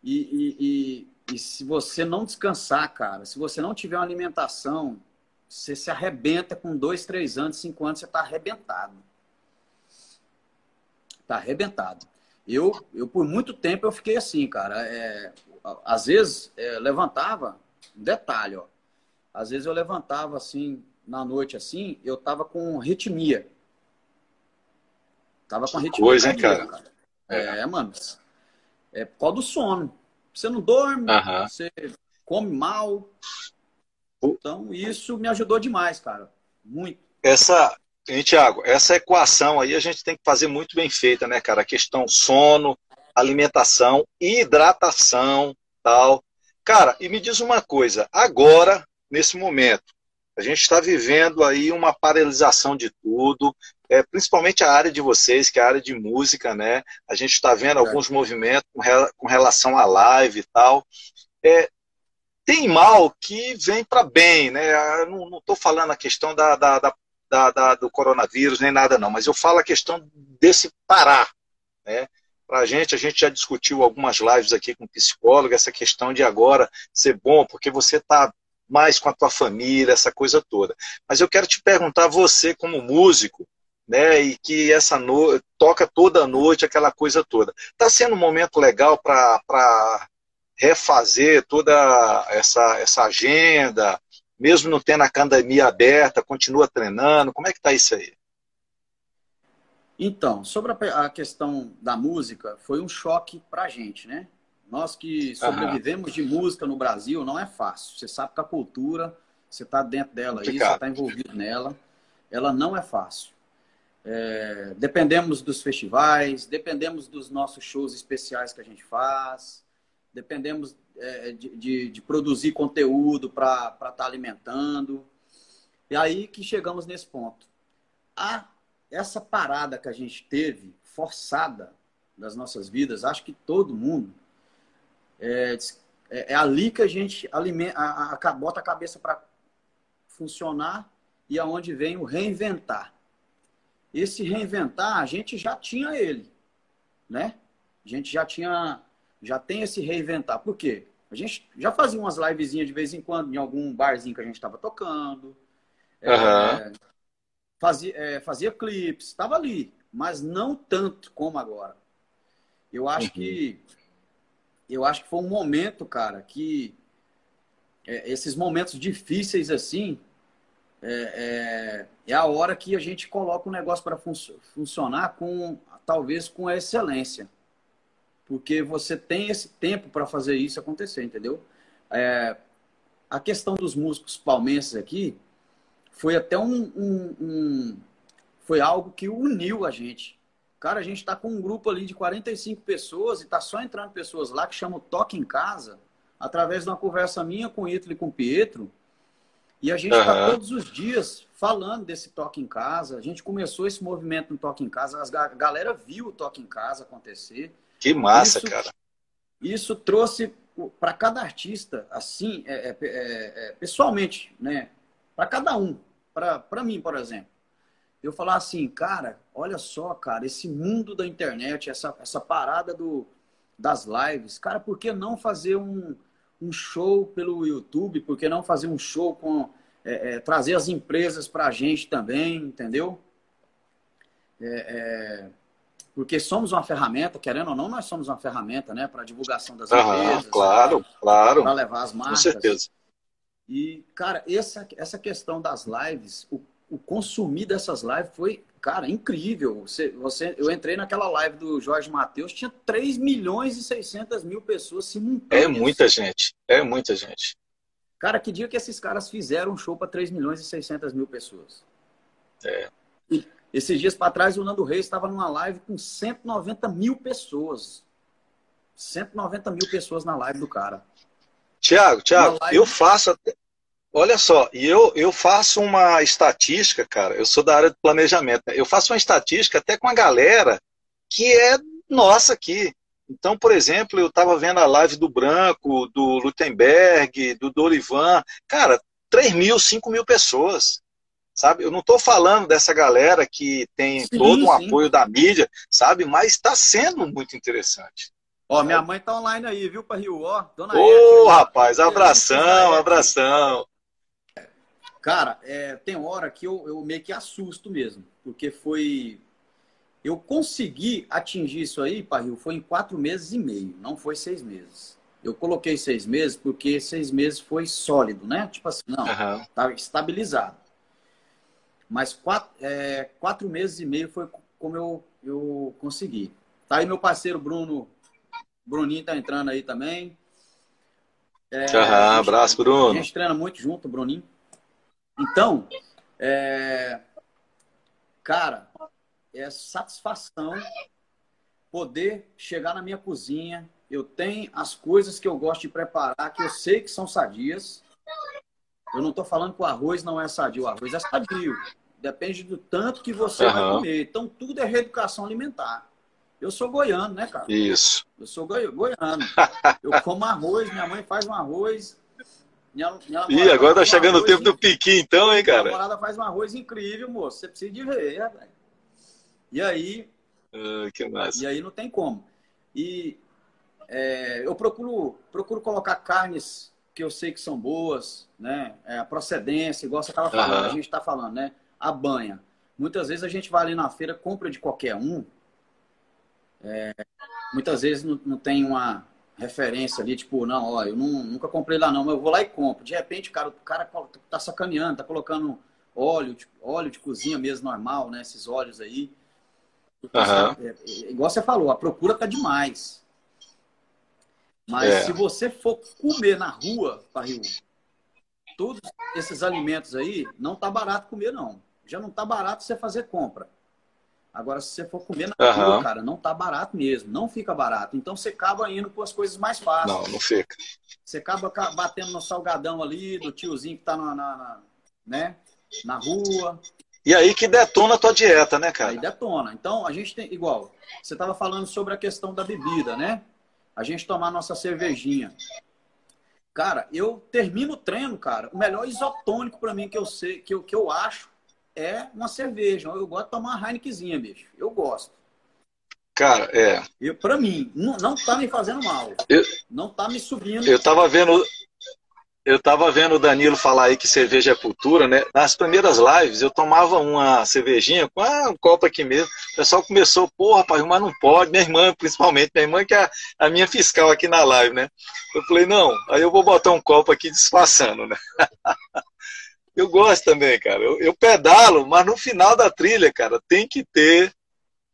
[SPEAKER 4] e, e, e e se você não descansar, cara, se você não tiver uma alimentação, você se arrebenta com dois, três anos, cinco anos, você está arrebentado. Está arrebentado. Eu, eu, por muito tempo, eu fiquei assim, cara. É, às vezes, é, levantava, um detalhe, ó. Às vezes eu levantava assim, na noite assim, eu tava com ritmia. Tava com ritmia.
[SPEAKER 2] Coisa, hein, cara? cara.
[SPEAKER 4] É, é, mano. É por causa do sono. Você não dorme, uhum. você come mal. Então, isso me ajudou demais, cara. Muito.
[SPEAKER 2] Essa, hein, Thiago, essa equação aí a gente tem que fazer muito bem feita, né, cara? A questão sono, alimentação, hidratação, tal. Cara, e me diz uma coisa, agora, nesse momento, a gente está vivendo aí uma paralisação de tudo, é, principalmente a área de vocês, que é a área de música, né? A gente está vendo alguns movimentos com, com, relação à live e tal. É, tem mal que vem para bem, né? Eu não estou falando a questão da, da, da, da, do coronavírus nem nada, não, mas eu falo a questão desse parar, né? Para a gente, a gente já discutiu algumas lives aqui com psicólogo, essa questão de agora ser bom, porque você está mais com a tua família, essa coisa toda. Mas eu quero te perguntar, você como músico, né? E que essa no... toca toda noite, aquela coisa toda. Está sendo um momento legal para refazer toda essa, essa agenda, mesmo não tendo a academia aberta, continua treinando? Como é que está isso aí?
[SPEAKER 4] Então, sobre a questão da música, foi um choque para a gente, né? Nós que sobrevivemos de música no Brasil, não é fácil. Você sabe que a cultura, você está dentro dela aí, você está envolvido nela, ela não é fácil. É, dependemos dos festivais, dependemos dos nossos shows especiais que a gente faz, dependemos é, de, de, de, produzir conteúdo para estar tá alimentando. E aí que chegamos nesse ponto. A, essa parada que a gente teve, forçada das nossas vidas, acho que todo mundo, é, é, é ali que a gente alimenta, a, a, bota a cabeça para funcionar e aonde vem o reinventar. Esse reinventar, a gente já tinha ele, né? A gente já tinha já tem esse reinventar. Por quê? A gente já fazia umas livezinhas de vez em quando em algum barzinho que a gente estava tocando. Uhum. É, fazia, é, fazia clipes, estava ali, mas não tanto como agora. Eu acho uhum. que eu acho que foi um momento, cara, que é, esses momentos difíceis assim é, é, é, a hora que a gente coloca o negócio para fun funcionar com talvez com excelência porque você tem esse tempo para fazer isso acontecer, entendeu? É, a questão dos músicos palmenses aqui foi até um, um, um, foi algo que uniu a gente. Cara, a gente está com um grupo ali de 45 pessoas e está só entrando pessoas lá que chamam Toque em Casa, através de uma conversa minha com o Ítalo e com o Pietro. E a gente está uhum. todos os dias falando desse Toque em Casa. A gente começou esse movimento no Toque em Casa, a galera viu o Toque em Casa acontecer.
[SPEAKER 2] Que massa, isso, cara.
[SPEAKER 4] Isso trouxe para cada artista, assim, é, é, é, é pessoalmente, né? Para cada um. Para mim, por exemplo. Eu falar assim, cara, olha só, cara, esse mundo da internet, essa, essa parada do, das lives, cara, por que não fazer um, um show pelo YouTube? Por que não fazer um show com. É, é, trazer as empresas para a gente também, entendeu? É, porque somos uma ferramenta, querendo ou não, nós somos uma ferramenta, né, para divulgação das empresas,
[SPEAKER 2] claro, pra, claro,
[SPEAKER 4] para levar as marcas.
[SPEAKER 2] Com certeza.
[SPEAKER 4] E cara, essa essa questão das lives, o, o consumir dessas lives foi, cara, incrível. Você, você, eu entrei naquela live do Jorge Matheus, tinha 3 milhões e 600 mil pessoas simultâneas.
[SPEAKER 2] É muita gente, é muita gente.
[SPEAKER 4] Cara, que dia que esses caras fizeram um show para 3 milhões e 600 mil pessoas?
[SPEAKER 2] É.
[SPEAKER 4] E, esses dias para trás, o Nando Reis estava numa live com 190 mil pessoas. 190 mil pessoas na live do cara.
[SPEAKER 2] Tiago, Tiago, live... eu faço. Até... Olha só, e eu, eu faço uma estatística, cara. Eu sou da área de planejamento. Né? Eu faço uma estatística até com a galera que é nossa aqui. Então, por exemplo, eu estava vendo a live do Branco, do Lutemberg, do Dorivan. Cara, 3 mil, 5 mil pessoas sabe? Eu não estou falando dessa galera que tem sim, todo um sim. apoio da mídia, sabe? Mas está sendo muito interessante.
[SPEAKER 4] Ó, minha mãe tá online aí, viu, para Rio? Ó,
[SPEAKER 2] dona Ô, rapaz, abração, abração.
[SPEAKER 4] Cara, é, tem hora que eu, eu meio que assusto mesmo, porque foi. Eu consegui atingir isso aí, Rio, foi em quatro meses e meio, não foi seis meses. Eu coloquei seis meses porque seis meses foi sólido, né? Tipo assim, não, uhum. tá estabilizado. Mas quatro, é, quatro meses e meio foi como eu, eu consegui. Tá aí meu parceiro Bruno. Bruninho tá entrando aí também.
[SPEAKER 2] É, Aham, abraço, Bruno. A
[SPEAKER 4] gente treina muito junto, Bruninho. Então, é, cara, é satisfação poder chegar na minha cozinha. Eu tenho as coisas que eu gosto de preparar, que eu sei que são sadias. Eu não estou falando que o arroz não é sadio, o arroz é sadio. Depende do tanto que você uhum. vai comer. Então, tudo é reeducação alimentar. Eu sou goiano, né, cara?
[SPEAKER 2] Isso.
[SPEAKER 4] Eu sou goiano. Eu como arroz, minha mãe faz um arroz.
[SPEAKER 2] Minha, minha Ih, agora tá chegando o tempo do piqui, então, hein, cara?
[SPEAKER 4] Minha namorada faz um arroz incrível, moço. Você precisa de ver, velho. E aí.
[SPEAKER 2] Ah, que massa.
[SPEAKER 4] E aí não tem como. E é, eu procuro, procuro colocar carnes que eu sei que são boas, né? É, a procedência, igual você estava falando, uhum. a gente está falando, né? a banha. Muitas vezes a gente vai ali na feira, compra de qualquer um. É, muitas vezes não, não, tem uma, referência ali, tipo, não, ó, eu não, nunca comprei lá não, mas eu vou lá e compro. De repente, cara, o cara tá sacaneando, tá colocando óleo, óleo de cozinha mesmo normal, né? Esses óleos aí.
[SPEAKER 2] Uhum.
[SPEAKER 4] É, é, igual você falou, a procura tá demais. Mas é. se você for comer na rua, Parril, todos esses alimentos aí, não tá barato comer, não. Já não tá barato você fazer compra. Agora, se você for comer na uhum. rua, cara, não tá barato mesmo. Não fica barato. Então, você acaba indo com as coisas mais fáceis.
[SPEAKER 2] Não, não fica.
[SPEAKER 4] Você acaba batendo no salgadão ali, do tiozinho que tá na, na, na né? na rua.
[SPEAKER 2] E aí que detona a tua dieta, né, cara?
[SPEAKER 4] Aí detona. Então, a gente tem, igual, você estava falando sobre a questão da bebida, né? A gente tomar nossa cervejinha. Cara, eu termino o treino, cara. O melhor isotônico para mim que eu sei, que eu, que eu acho, é uma cerveja. Eu gosto de tomar uma Heinekenzinha, bicho. Eu gosto.
[SPEAKER 2] Cara, é.
[SPEAKER 4] Eu, pra mim, não, não tá me fazendo mal.
[SPEAKER 2] Eu,
[SPEAKER 4] não tá me subindo.
[SPEAKER 2] Eu tava vendo, eu estava vendo o Danilo falar aí que cerveja é cultura, né? Nas primeiras lives eu tomava uma cervejinha com ah, um copo aqui mesmo. O pessoal começou, porra, rapaz, mas não pode. Minha irmã, principalmente, minha irmã que é a minha fiscal aqui na live, né? Eu falei, não, aí eu vou botar um copo aqui disfarçando, né? eu gosto também, cara. Eu, eu pedalo, mas no final da trilha, cara, tem que ter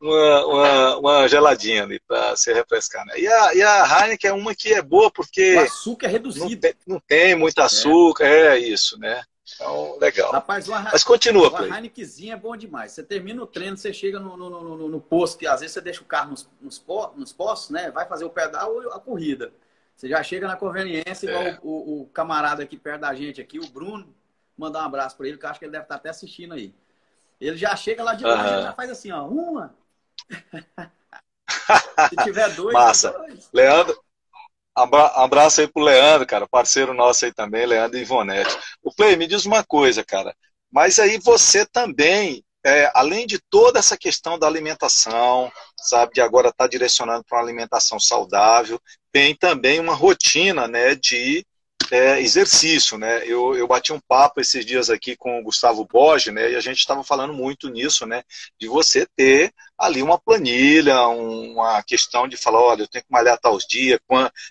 [SPEAKER 2] uma, uma, uma geladinha ali para se refrescar. Né? E, a, e a Heineken é uma que é boa porque.
[SPEAKER 4] O açúcar é reduzido.
[SPEAKER 2] Não tem, não tem muito açúcar, é. é. isso, né? Então, legal.
[SPEAKER 4] Rapaz, uma,
[SPEAKER 2] Mas continua,
[SPEAKER 4] Uma Heinekenzinha é bom demais. Você termina o treino, você chega no, no, no, no posto, que às vezes você deixa o carro nos, nos, nos postos, né? Vai fazer o pedal ou a corrida. Você já chega na conveniência, igual é. o, o, camarada aqui perto da gente aqui, o Bruno, mandar um abraço para ele, que eu acho que ele deve estar até assistindo aí. Ele já chega lá de uhum. já faz assim, ó, uma, se tiver dois,
[SPEAKER 2] Massa.
[SPEAKER 4] Dois.
[SPEAKER 2] Leandro, abraço aí pro Leandro, cara, parceiro nosso aí também, Leandro Ivonete. O Play, me diz uma coisa, cara, mas aí você também, é, além de toda essa questão da alimentação, sabe, de agora estar tá direcionando para uma alimentação saudável, tem também uma rotina, né, de é, exercício, né? Eu, eu bati um papo esses dias aqui com o Gustavo Borges, né? E a gente estava falando muito nisso, né? De você ter ali uma planilha, uma questão de falar, olha, eu tenho que malhar tal dias,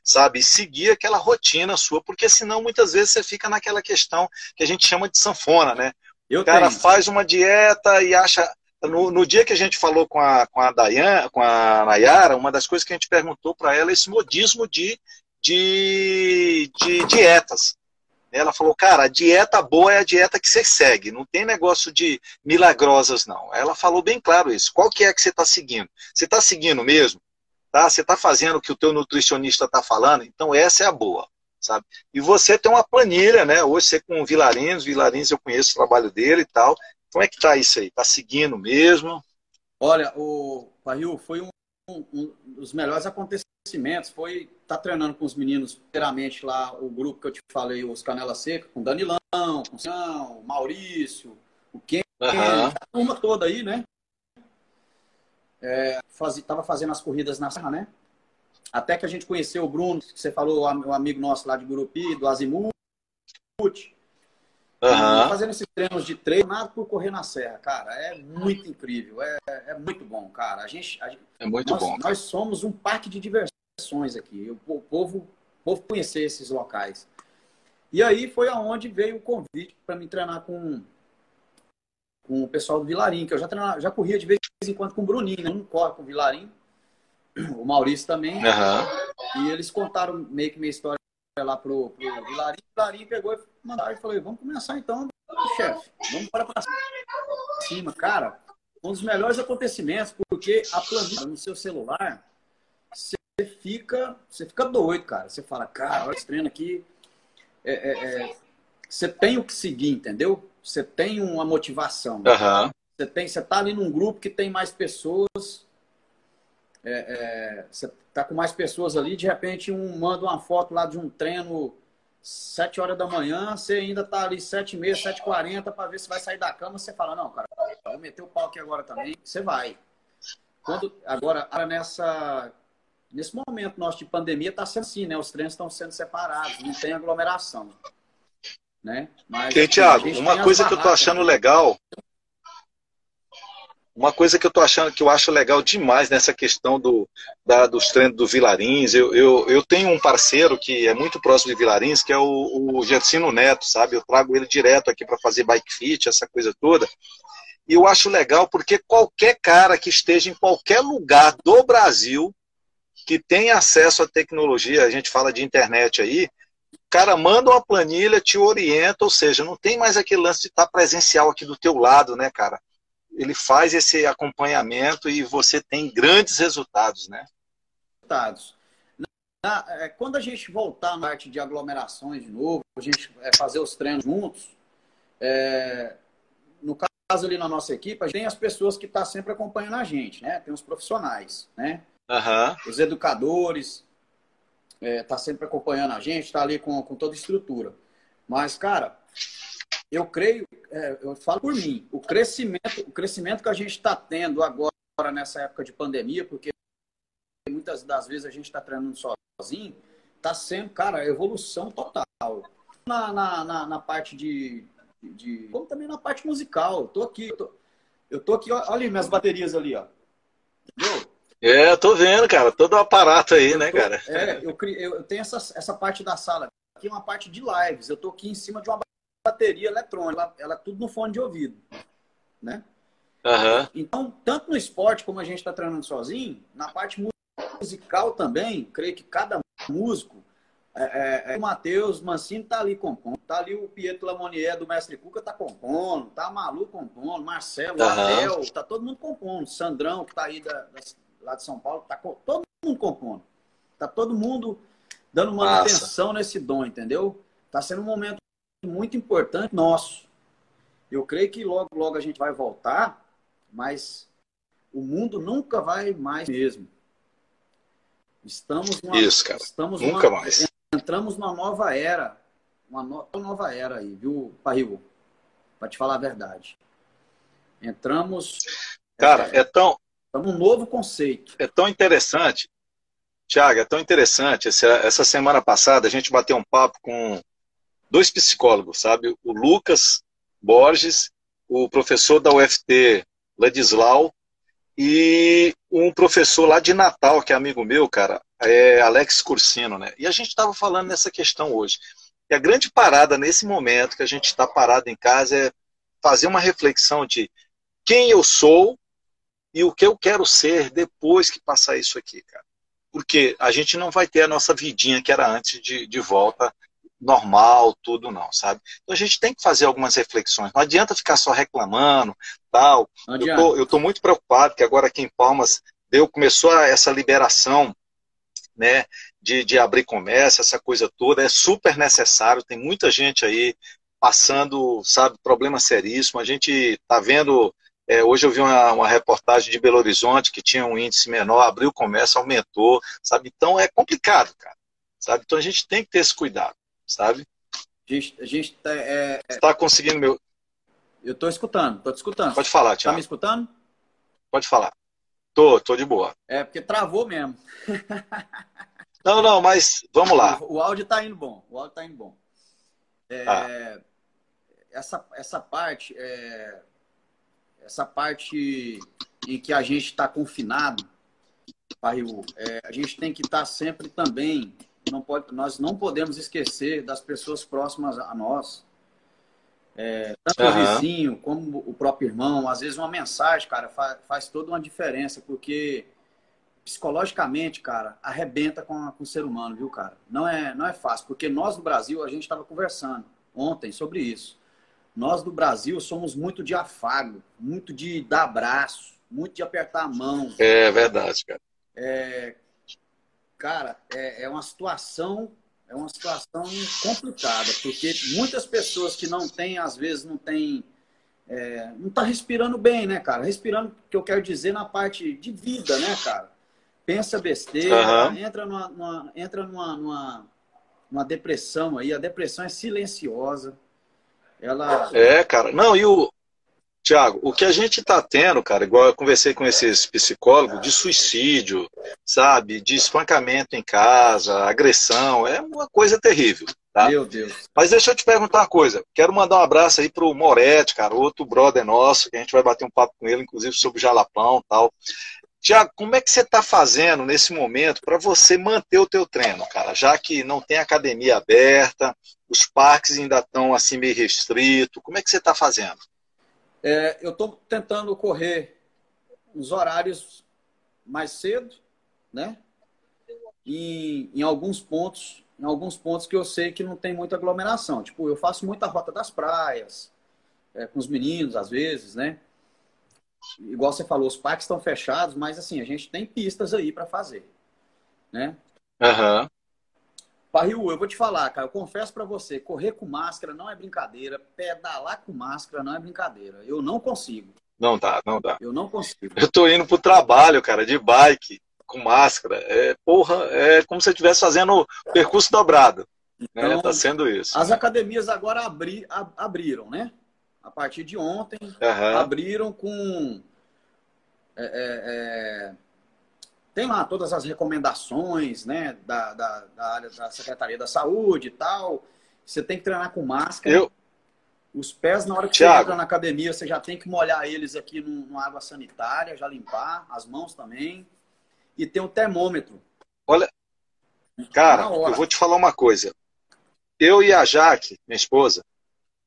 [SPEAKER 2] sabe? seguir aquela rotina sua, porque senão muitas vezes você fica naquela questão que a gente chama de sanfona, né?
[SPEAKER 4] Eu
[SPEAKER 2] o cara
[SPEAKER 4] tenho.
[SPEAKER 2] faz uma dieta e acha. No, no, dia que a gente falou com a, com a Dayan, com a Nayara, uma das coisas que a gente perguntou para ela é esse modismo de de, de dietas. Ela falou, cara, a dieta boa é a dieta que você segue, não tem negócio de milagrosas, não. Ela falou bem claro isso. Qual que é que você está seguindo? Você está seguindo mesmo? Tá? Você está fazendo o que o teu nutricionista está falando? Então essa é a boa, sabe? E você tem uma planilha, né? Hoje você com o Vilarins, Vilarins eu conheço o trabalho dele e tal. Como é que tá isso aí? Está seguindo mesmo?
[SPEAKER 4] Olha, o Parril, foi um, um dos melhores acontecimentos, foi tá treinando com os meninos, primeiramente lá, o grupo que eu te falei, os Canela Seca, com o Danilão, com o São, o Maurício, o Ken, uhum. a turma toda aí, né? É, faz, tava fazendo as corridas na Serra, né? Até que a gente conheceu o Bruno, que você falou, o amigo nosso lá de Gurupi, do Azimuth. Uhum. Fazendo esses treinos de treino, nada por correr na serra, cara. É muito incrível, é, é muito bom, cara. A gente, a,
[SPEAKER 2] é muito
[SPEAKER 4] nós,
[SPEAKER 2] bom.
[SPEAKER 4] Nós somos um parque de diversão aqui, o povo, o povo conhecer esses locais. E aí foi aonde veio o convite para me treinar com, com o pessoal do Vilarim, que eu já, treinava, já corria de vez em quando com o Bruninho, né? um corre com o Vilarim, o Maurício também.
[SPEAKER 2] Uhum.
[SPEAKER 4] E eles contaram meio que minha história lá pro, pro Vilarim. O Vilarim pegou e mandaram e falou: vamos começar então, chefe, vamos para pra cima. Cara, um dos melhores acontecimentos, porque a planilha no seu celular, você fica, você fica doido, cara. Você fala, cara, olha esse treino aqui. É, é, é... Você tem o que seguir, entendeu? Você tem uma motivação.
[SPEAKER 2] Uhum.
[SPEAKER 4] Você, tem, você tá ali num grupo que tem mais pessoas. É, é, você tá com mais pessoas ali, de repente um manda uma foto lá de um treino 7 horas da manhã, você ainda tá ali 7 e meia, 7 e 40 para ver se vai sair da cama, você fala, não, cara, vou meter o pau aqui agora também, você vai. Quando, agora, nessa Nesse momento nosso de pandemia está sendo assim, né? Os treinos estão sendo separados, não tem aglomeração. Né?
[SPEAKER 2] Mas, Tiago, uma coisa que eu tô achando legal. uma coisa que eu tô achando que eu acho legal demais nessa questão do, da, dos treinos do Vilarins, eu, eu, eu tenho um parceiro que é muito próximo de Vilarins, que é o, o Gersino Neto, sabe? Eu trago ele direto aqui para fazer bike fit, essa coisa toda. E eu acho legal porque qualquer cara que esteja em qualquer lugar do Brasil que tem acesso à tecnologia, a gente fala de internet aí, cara manda uma planilha, te orienta, ou seja, não tem mais aquele lance de estar presencial aqui do teu lado, né, cara? ele faz esse acompanhamento e você tem grandes resultados, né?
[SPEAKER 4] Resultados. É, quando a gente voltar na parte de aglomerações de novo, a gente é, fazer os treinos juntos, é, no caso ali na nossa equipe, a gente tem as pessoas que estão tá sempre acompanhando a gente, né? Tem os profissionais, né?
[SPEAKER 2] Uhum.
[SPEAKER 4] Os educadores, é, tá sempre acompanhando a gente, está ali com, com toda a estrutura. Mas, cara, eu creio, é, eu falo por mim, o crescimento, o crescimento que a gente está tendo agora nessa época de pandemia, porque muitas das vezes a gente está treinando sozinho, está sendo, cara, evolução total. Na, na, na, na parte de, de, Como também na parte musical. Eu tô aqui, eu tô, eu tô aqui, olha ali minhas baterias ali, ó. Entendeu?
[SPEAKER 2] É, eu tô vendo, cara, todo o aparato aí, eu né, tô, cara?
[SPEAKER 4] É, eu, eu tenho essa, essa parte da sala. Aqui é uma parte de lives. Eu tô aqui em cima de uma bateria eletrônica, ela, ela é tudo no fone de ouvido, né?
[SPEAKER 2] Uhum.
[SPEAKER 4] Então, tanto no esporte como a gente está treinando sozinho, na parte musical também, creio que cada músico, é, é, é o Matheus Mancini está ali compondo, tá ali o Pietro Lamonier do Mestre Cuca tá compondo, tá Malu compondo, Marcelo, uhum. Abel, tá todo mundo compondo, Sandrão que tá aí da, da, lá de São Paulo, tá todo mundo compondo, tá todo mundo dando manutenção Nossa. nesse dom, entendeu? Tá sendo um momento muito importante nosso. Eu creio que logo, logo a gente vai voltar, mas o mundo nunca vai mais mesmo. Estamos numa,
[SPEAKER 2] Isso, cara.
[SPEAKER 4] Estamos
[SPEAKER 2] nunca
[SPEAKER 4] numa,
[SPEAKER 2] mais.
[SPEAKER 4] Entramos numa nova era, uma no, nova era aí, viu, Parril? Para te falar a verdade. Entramos.
[SPEAKER 2] Cara, é, é tão.
[SPEAKER 4] Estamos um novo conceito.
[SPEAKER 2] É tão interessante. Tiago, é tão interessante. Essa, essa semana passada a gente bateu um papo com dois psicólogos, sabe? O Lucas Borges, o professor da UFT, Ladislau, e um professor lá de Natal, que é amigo meu, cara, é Alex Cursino, né? E a gente estava falando nessa questão hoje. E a grande parada nesse momento que a gente está parado em casa é fazer uma reflexão de quem eu sou e o que eu quero ser depois que passar isso aqui, cara. Porque a gente não vai ter a nossa vidinha que era antes de, de volta normal, tudo não, sabe? Então a gente tem que fazer algumas reflexões. Não adianta ficar só reclamando, tal. Eu tô, eu tô muito preocupado que agora aqui em Palmas deu, começou essa liberação, né, de, de abrir comércio, essa coisa toda, é super necessário, tem muita gente aí passando, sabe, problema seríssimo. A gente tá vendo, é, hoje eu vi uma, uma reportagem de Belo Horizonte que tinha um índice menor, abriu o comércio, aumentou, sabe? Então é complicado, cara. Sabe? Então a gente tem que ter esse cuidado sabe?
[SPEAKER 4] A gente, a gente tá, é...
[SPEAKER 2] Você tá conseguindo meu.
[SPEAKER 4] Eu tô escutando, tô te escutando.
[SPEAKER 2] Pode falar, Tiago.
[SPEAKER 4] Tá me escutando?
[SPEAKER 2] Pode falar. Tô, tô de boa.
[SPEAKER 4] É, porque travou mesmo.
[SPEAKER 2] não, não, mas vamos lá.
[SPEAKER 4] O, o, áudio tá indo bom. O áudio tá indo bom. É, ah. essa, essa parte, é, essa parte em que a gente está confinado, Parril, é, a gente tem que estar tá sempre também não pode, nós não podemos esquecer das pessoas próximas a nós. É, tanto uhum. o vizinho como o próprio irmão. Às vezes uma mensagem, cara, faz, faz toda uma diferença, porque psicologicamente, cara, arrebenta com, a, com o ser humano, viu, cara? Não é, não é fácil, porque nós do Brasil, a gente estava conversando ontem sobre isso. Nós do Brasil somos muito de afago, muito de dar abraço, muito de apertar a mão.
[SPEAKER 2] É verdade, cara.
[SPEAKER 4] É, cara, é, é uma situação é uma situação complicada, porque muitas pessoas que não têm, às vezes, não tem. É, não tá respirando bem, né, cara? Respirando, que eu quero dizer, na parte de vida, né, cara? Pensa besteira, uhum. entra, numa, numa, entra numa, numa, numa depressão aí. A depressão é silenciosa. Ela.
[SPEAKER 2] É, cara. Não, e o, Tiago, o que a gente está tendo, cara, igual eu conversei com esses psicólogos, de suicídio, sabe, de espancamento em casa, agressão, é uma coisa terrível, Tá?
[SPEAKER 4] Meu Deus.
[SPEAKER 2] Mas deixa eu te perguntar uma coisa. Quero mandar um abraço aí pro Moretti, cara, outro brother nosso, que a gente vai bater um papo com ele, inclusive sobre o Jalapão e tal. Tiago, como é que você está fazendo nesse momento para você manter o teu treino, cara? Já que não tem academia aberta, os parques ainda estão assim meio restritos, como é que você está fazendo?
[SPEAKER 4] É, eu estou tentando correr nos horários mais cedo, né? Em, em alguns pontos em alguns pontos que eu sei que não tem muita aglomeração. Tipo, eu faço muita rota das praias, é, com os meninos, às vezes, né? Igual você falou, os parques estão fechados, mas assim, a gente tem pistas aí para fazer, né?
[SPEAKER 2] Uhum.
[SPEAKER 4] Parriu, eu vou te falar, cara, eu confesso para você, correr com máscara não é brincadeira, pedalar com máscara não é brincadeira. Eu não consigo.
[SPEAKER 2] Não dá, não dá.
[SPEAKER 4] Eu não consigo.
[SPEAKER 2] Eu tô indo pro trabalho, cara, de bike com máscara, é, porra, é como se eu estivesse fazendo o percurso dobrado. Né? Então, né? Tá sendo isso.
[SPEAKER 4] As academias agora abri, ab, abriram, né? A partir de ontem,
[SPEAKER 2] uhum.
[SPEAKER 4] abriram com. É, é, é, tem lá todas as recomendações né, da, da, da, área da Secretaria da Saúde e tal. Você tem que treinar com máscara.
[SPEAKER 2] Eu...
[SPEAKER 4] Os pés, na hora que
[SPEAKER 2] Thiago.
[SPEAKER 4] você entra na academia, você já tem que molhar eles aqui numa água sanitária, já limpar, as mãos também e tem um termômetro.
[SPEAKER 2] Olha, cara, eu vou te falar uma coisa. Eu e a Jaque, minha esposa,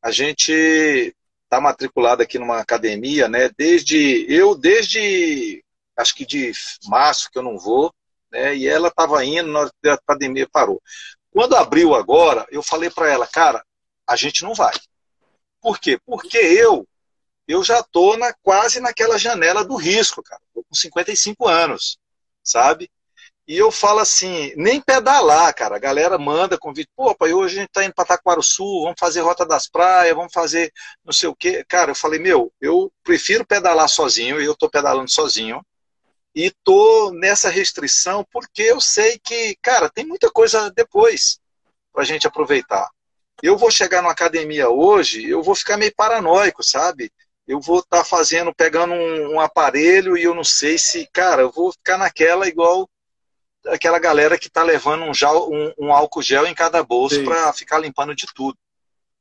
[SPEAKER 2] a gente está matriculado aqui numa academia, né? Desde eu desde acho que de março que eu não vou, né? E ela estava indo na hora que a pandemia parou. Quando abriu agora, eu falei para ela, cara, a gente não vai. Por quê? Porque eu eu já tô na quase naquela janela do risco, cara. Tô com 55 anos sabe? E eu falo assim, nem pedalar, cara. A galera manda convite. Pô, pai, hoje a gente tá indo para Taquaruçu, vamos fazer Rota das Praias, vamos fazer não sei o quê. Cara, eu falei, meu, eu prefiro pedalar sozinho, e eu tô pedalando sozinho. E tô nessa restrição porque eu sei que, cara, tem muita coisa depois pra gente aproveitar. Eu vou chegar numa academia hoje, eu vou ficar meio paranoico, sabe? eu vou estar tá fazendo, pegando um, um, aparelho e eu não sei se, cara, eu vou ficar naquela igual aquela galera que está levando um, gel, um, um, álcool gel em cada bolso para ficar limpando de tudo,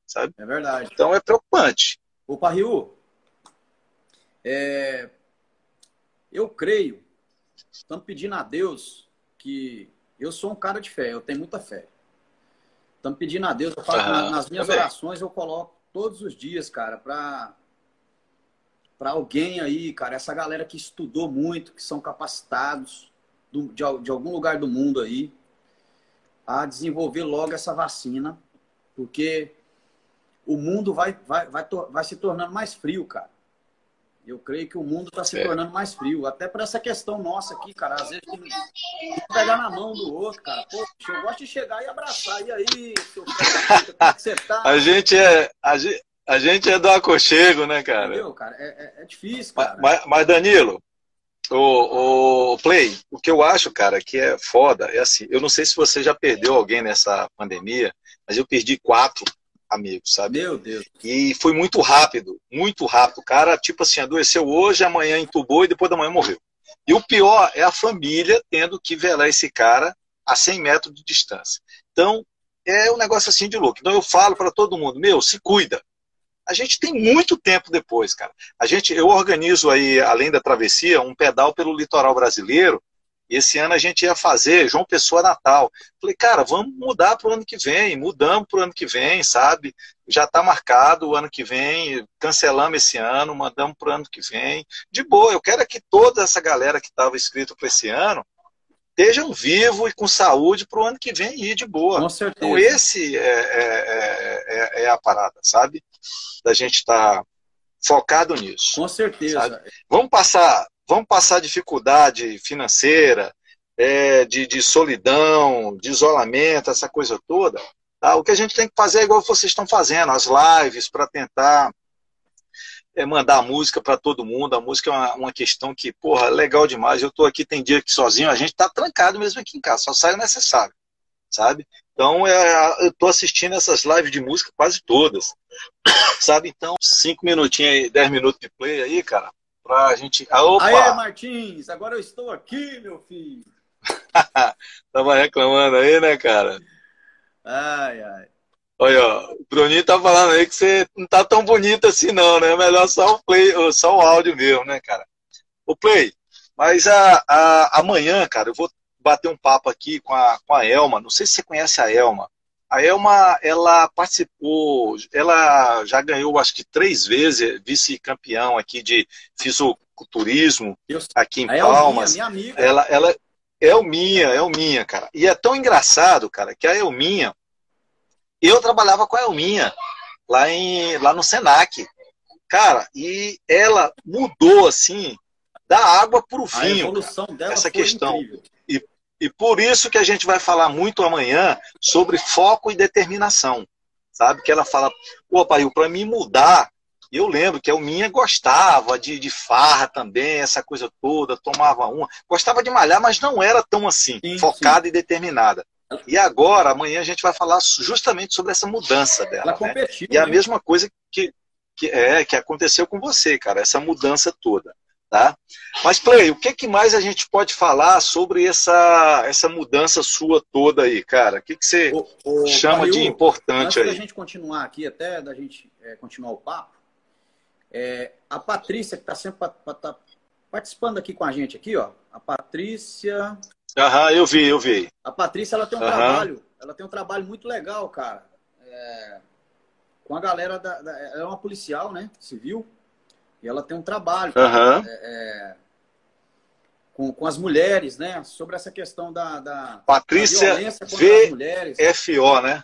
[SPEAKER 2] sabe?
[SPEAKER 4] É verdade.
[SPEAKER 2] Então é preocupante.
[SPEAKER 4] O Parriu, é... eu creio, estamos pedindo a Deus que eu sou um cara de fé, eu tenho muita fé. Estamos pedindo a Deus, eu falo uhum, nas minhas também. orações eu coloco todos os dias, cara, para para alguém aí, cara, essa galera que estudou muito, que são capacitados do, de, de algum lugar do mundo aí, a desenvolver logo essa vacina, porque o mundo vai, vai, vai, vai se tornando mais frio, cara. Eu creio que o mundo está se é. tornando mais frio. Até por essa questão nossa aqui, cara. Às vezes tem que pegar na mão do outro, cara. Pô, eu gosto de chegar e abraçar. E aí, seu como é que você tá?
[SPEAKER 2] A gente é. A gente, a gente é do aconchego, né, cara?
[SPEAKER 4] Entendeu, cara? É, é, é difícil, cara.
[SPEAKER 2] Mas, mas, Danilo, o, o Play, o que eu acho, cara, que é foda, é assim, eu não sei se você já perdeu alguém nessa pandemia, mas eu perdi quatro amigos, sabe?
[SPEAKER 4] Meu Deus.
[SPEAKER 2] E foi muito rápido, muito rápido. O cara, tipo assim, adoeceu hoje, amanhã entubou e depois da manhã morreu. E o pior é a família tendo que velar esse cara a 100 metros de distância. Então, é um negócio assim de louco. Então eu falo para todo mundo, meu, se cuida a gente tem muito tempo depois, cara. A gente, eu organizo aí, além da travessia, um pedal pelo litoral brasileiro. E esse ano a gente ia fazer João Pessoa Natal. Falei, cara, vamos mudar para o ano que vem. Mudamos para o ano que vem, sabe? Já está marcado o ano que vem. Cancelamos esse ano, mandamos para o ano que vem. De boa, eu quero é que toda essa galera que estava inscrito para esse ano estejam vivos e com saúde para o ano que vem ir de boa.
[SPEAKER 4] Com certeza.
[SPEAKER 2] Então, esse é, é, é, é a parada, sabe? Da gente estar tá focado nisso.
[SPEAKER 4] Com certeza. Sabe?
[SPEAKER 2] Vamos passar, vamos passar dificuldade financeira, é, de, de solidão, de isolamento, essa coisa toda. Tá? O que a gente tem que fazer é igual vocês estão fazendo, as lives para tentar é mandar a música para todo mundo. A música é uma, uma, questão que, porra, legal demais. Eu estou aqui, tem dia que sozinho, a gente está trancado mesmo aqui em casa, só sai o necessário, sabe? Então, é, eu estou assistindo essas lives de música quase todas, sabe? Então, cinco minutinhos aí, dez minutos de play aí, cara, pra gente. Ah, opa!
[SPEAKER 4] Aê, Martins, agora eu estou aqui, meu filho.
[SPEAKER 2] Tava reclamando aí, né, cara?
[SPEAKER 4] Ai, ai.
[SPEAKER 2] Olha, o Bruninho tá falando aí que você não tá tão bonito assim não, né? Melhor só o play, só o áudio mesmo, né, cara? O play. Mas a, a, amanhã, cara, eu vou bater um papo aqui com a, com a Elma. Não sei se você conhece a Elma. A Elma, ela participou, ela já ganhou, acho que três vezes, vice-campeão aqui de fisiculturismo aqui em a Palmas. Elminha, minha amiga. Ela, ela é Elminha, Elminha, cara. E é tão engraçado, cara, que a Elminha, eu trabalhava com a Elminha lá, em, lá no Senac. Cara, e ela mudou assim da água para o vinho. A evolução cara, dela essa questão. Incrível. E, e por isso que a gente vai falar muito amanhã sobre foco e determinação. Sabe? Que ela fala, pô, pai, para mim mudar, eu lembro que a Elminha gostava de, de farra também, essa coisa toda, tomava uma. Gostava de malhar, mas não era tão assim, sim, focada sim. e determinada. E agora, amanhã, a gente vai falar justamente sobre essa mudança dela. Ela né? E é a mesma coisa que, que, é, que aconteceu com você, cara, essa mudança toda. Tá? Mas, Play, o que, que mais a gente pode falar sobre essa, essa mudança sua toda aí, cara? O que, que você chama de importante
[SPEAKER 4] antes aí?
[SPEAKER 2] Antes
[SPEAKER 4] da gente continuar aqui, até da gente é, continuar o papo, é, a Patrícia, que está sempre tá participando aqui com a gente aqui, ó. A Patrícia.
[SPEAKER 2] Aham, eu vi, eu vi.
[SPEAKER 4] A Patrícia, ela tem um Aham. trabalho, ela tem um trabalho muito legal, cara. É, com a galera da, da, Ela é uma policial, né? Civil. E ela tem um trabalho
[SPEAKER 2] é,
[SPEAKER 4] é, com, com as mulheres, né? Sobre essa questão da, da,
[SPEAKER 2] Patrícia da violência contra as mulheres. FO, né?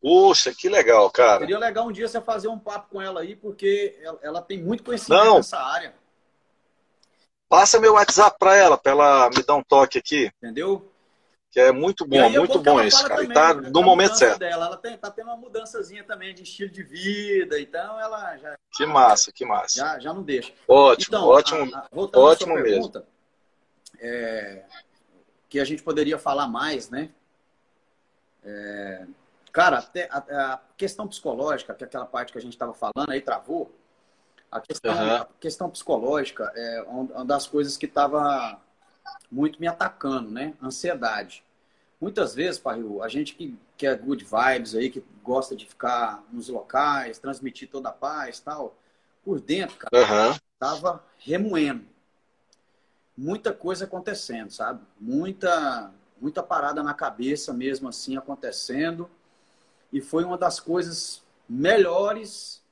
[SPEAKER 2] Poxa, que legal, cara.
[SPEAKER 4] Seria legal um dia você fazer um papo com ela aí, porque ela, ela tem muito conhecimento Não. nessa área.
[SPEAKER 2] Passa meu WhatsApp para ela, para ela me dar um toque aqui.
[SPEAKER 4] Entendeu?
[SPEAKER 2] Que é muito bom, muito bom isso, cara. Também, e tá no momento certo.
[SPEAKER 4] Dela. Ela tem, tá tendo uma mudançazinha também de estilo de vida, então ela já.
[SPEAKER 2] Que massa, que massa.
[SPEAKER 4] Já, já não deixa.
[SPEAKER 2] Ótimo, então, ótimo, a, a, ótimo pergunta, mesmo.
[SPEAKER 4] É, que a gente poderia falar mais, né? É, cara, até a, a, questão psicológica, que é aquela parte que a gente estava falando aí travou. A questão, uhum. a questão psicológica é uma das coisas que estava muito me atacando, né? Ansiedade. Muitas vezes, Parril, a gente que, que é good vibes aí, que gosta de ficar nos locais, transmitir toda a paz tal, por dentro, cara, uhum. tava remoendo. Muita coisa acontecendo, sabe? Muita, muita parada na cabeça mesmo assim acontecendo. E foi uma das coisas melhores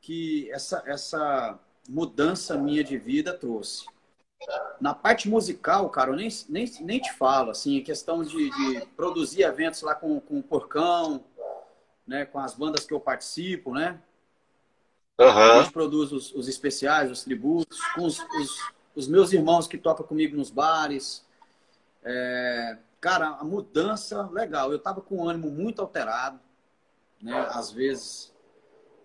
[SPEAKER 4] que essa, essa mudança minha de vida trouxe. Na parte musical, cara, eu nem, nem, nem te falo, assim, questão de, de produzir eventos lá com, com o Porcão, né, com as bandas que eu participo, né?
[SPEAKER 2] Uhum. A
[SPEAKER 4] gente produz os, os especiais, os tributos, com os, os, os, meus irmãos que tocam comigo nos bares. É, cara, a mudança, legal. Eu tava com o ânimo muito alterado, né? Às vezes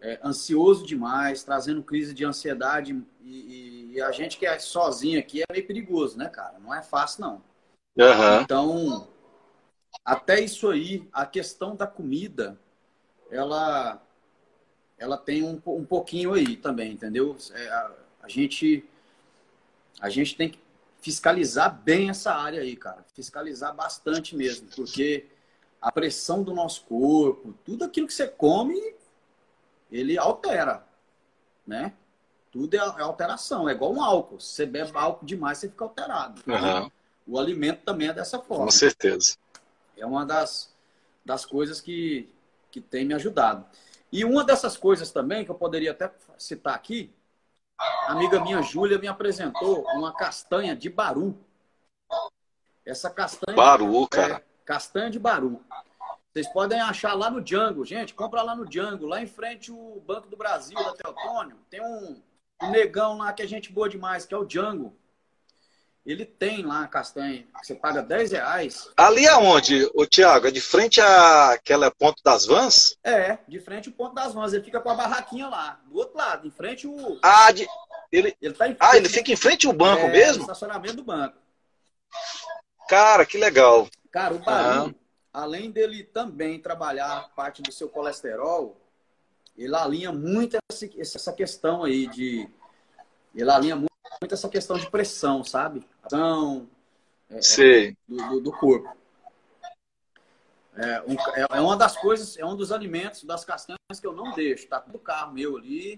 [SPEAKER 4] é, ansioso demais, trazendo crise de ansiedade. E, e, a gente que é sozinho aqui é meio perigoso, né, cara? Não é fácil, não.
[SPEAKER 2] Uhum.
[SPEAKER 4] Então, até isso aí, a questão da comida, ela, ela tem um, um pouquinho aí também, entendeu? É, a, a, gente, a gente tem que fiscalizar bem essa área aí, cara. Fiscalizar bastante mesmo, porque a pressão do nosso corpo, tudo aquilo que você come ele altera, né? Tudo é, é alteração, é igual um álcool. Se você bebe álcool demais, você fica alterado.
[SPEAKER 2] Uhum.
[SPEAKER 4] O alimento também é dessa forma.
[SPEAKER 2] Com certeza.
[SPEAKER 4] É uma das, das coisas que, que tem me ajudado. E uma dessas coisas também, que eu poderia até citar aqui, a amiga minha Júlia me apresentou uma castanha de baru. Essa castanha.
[SPEAKER 2] Baru, cara. É,
[SPEAKER 4] castanha de baru. Vocês podem achar lá no Django, gente. Compra lá no Django, lá em frente o Banco do Brasil, da Teotônio. Tem um, um negão lá que é gente boa demais, que é o Django. Ele tem lá a castanha, você paga 10 reais.
[SPEAKER 2] Ali aonde, o Tiago? É de frente àquela ponto das vans?
[SPEAKER 4] É, de frente ao ponto das vans. Ele fica com a barraquinha lá, do outro lado, em frente o.
[SPEAKER 2] Ah, de... ele... Ele tá em frente, ah, ele fica em frente ao banco é, mesmo?
[SPEAKER 4] estacionamento do banco.
[SPEAKER 2] Cara, que legal.
[SPEAKER 4] Cara, o barulho além dele também trabalhar parte do seu colesterol, ele alinha muito essa questão aí de. Ele alinha muito essa questão de pressão, sabe? Pressão
[SPEAKER 2] é,
[SPEAKER 4] do, do, corpo. É, um, é, é, uma das coisas, é um dos alimentos, das castanhas que eu não deixo. Tá tudo carro meu ali.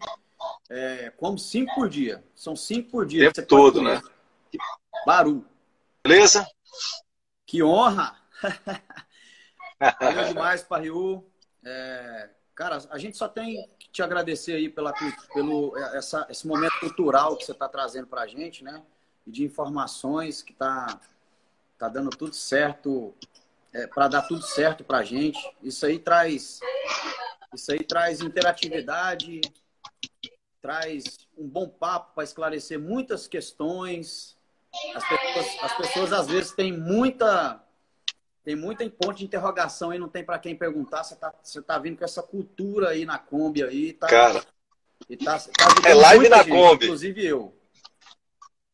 [SPEAKER 4] É, como cinco por dia. São cinco por dia.
[SPEAKER 2] O tempo todo, né?
[SPEAKER 4] Baru.
[SPEAKER 2] Beleza?
[SPEAKER 4] Que honra! Valeu demais, Pariu. É, cara, a gente só tem que te agradecer aí pela, pelo essa, esse momento cultural que você está trazendo para a gente, né? E de informações que está tá dando tudo certo, é, para dar tudo certo para a gente. Isso aí traz, isso aí traz interatividade, traz um bom papo para esclarecer muitas questões. As pessoas, as pessoas às vezes têm muita tem muita ponto de interrogação aí, não tem para quem perguntar. Você tá, você tá vindo com essa cultura aí na Kombi aí. Tá,
[SPEAKER 2] Cara,
[SPEAKER 4] e tá,
[SPEAKER 2] tá é live na gente, Kombi.
[SPEAKER 4] Inclusive eu.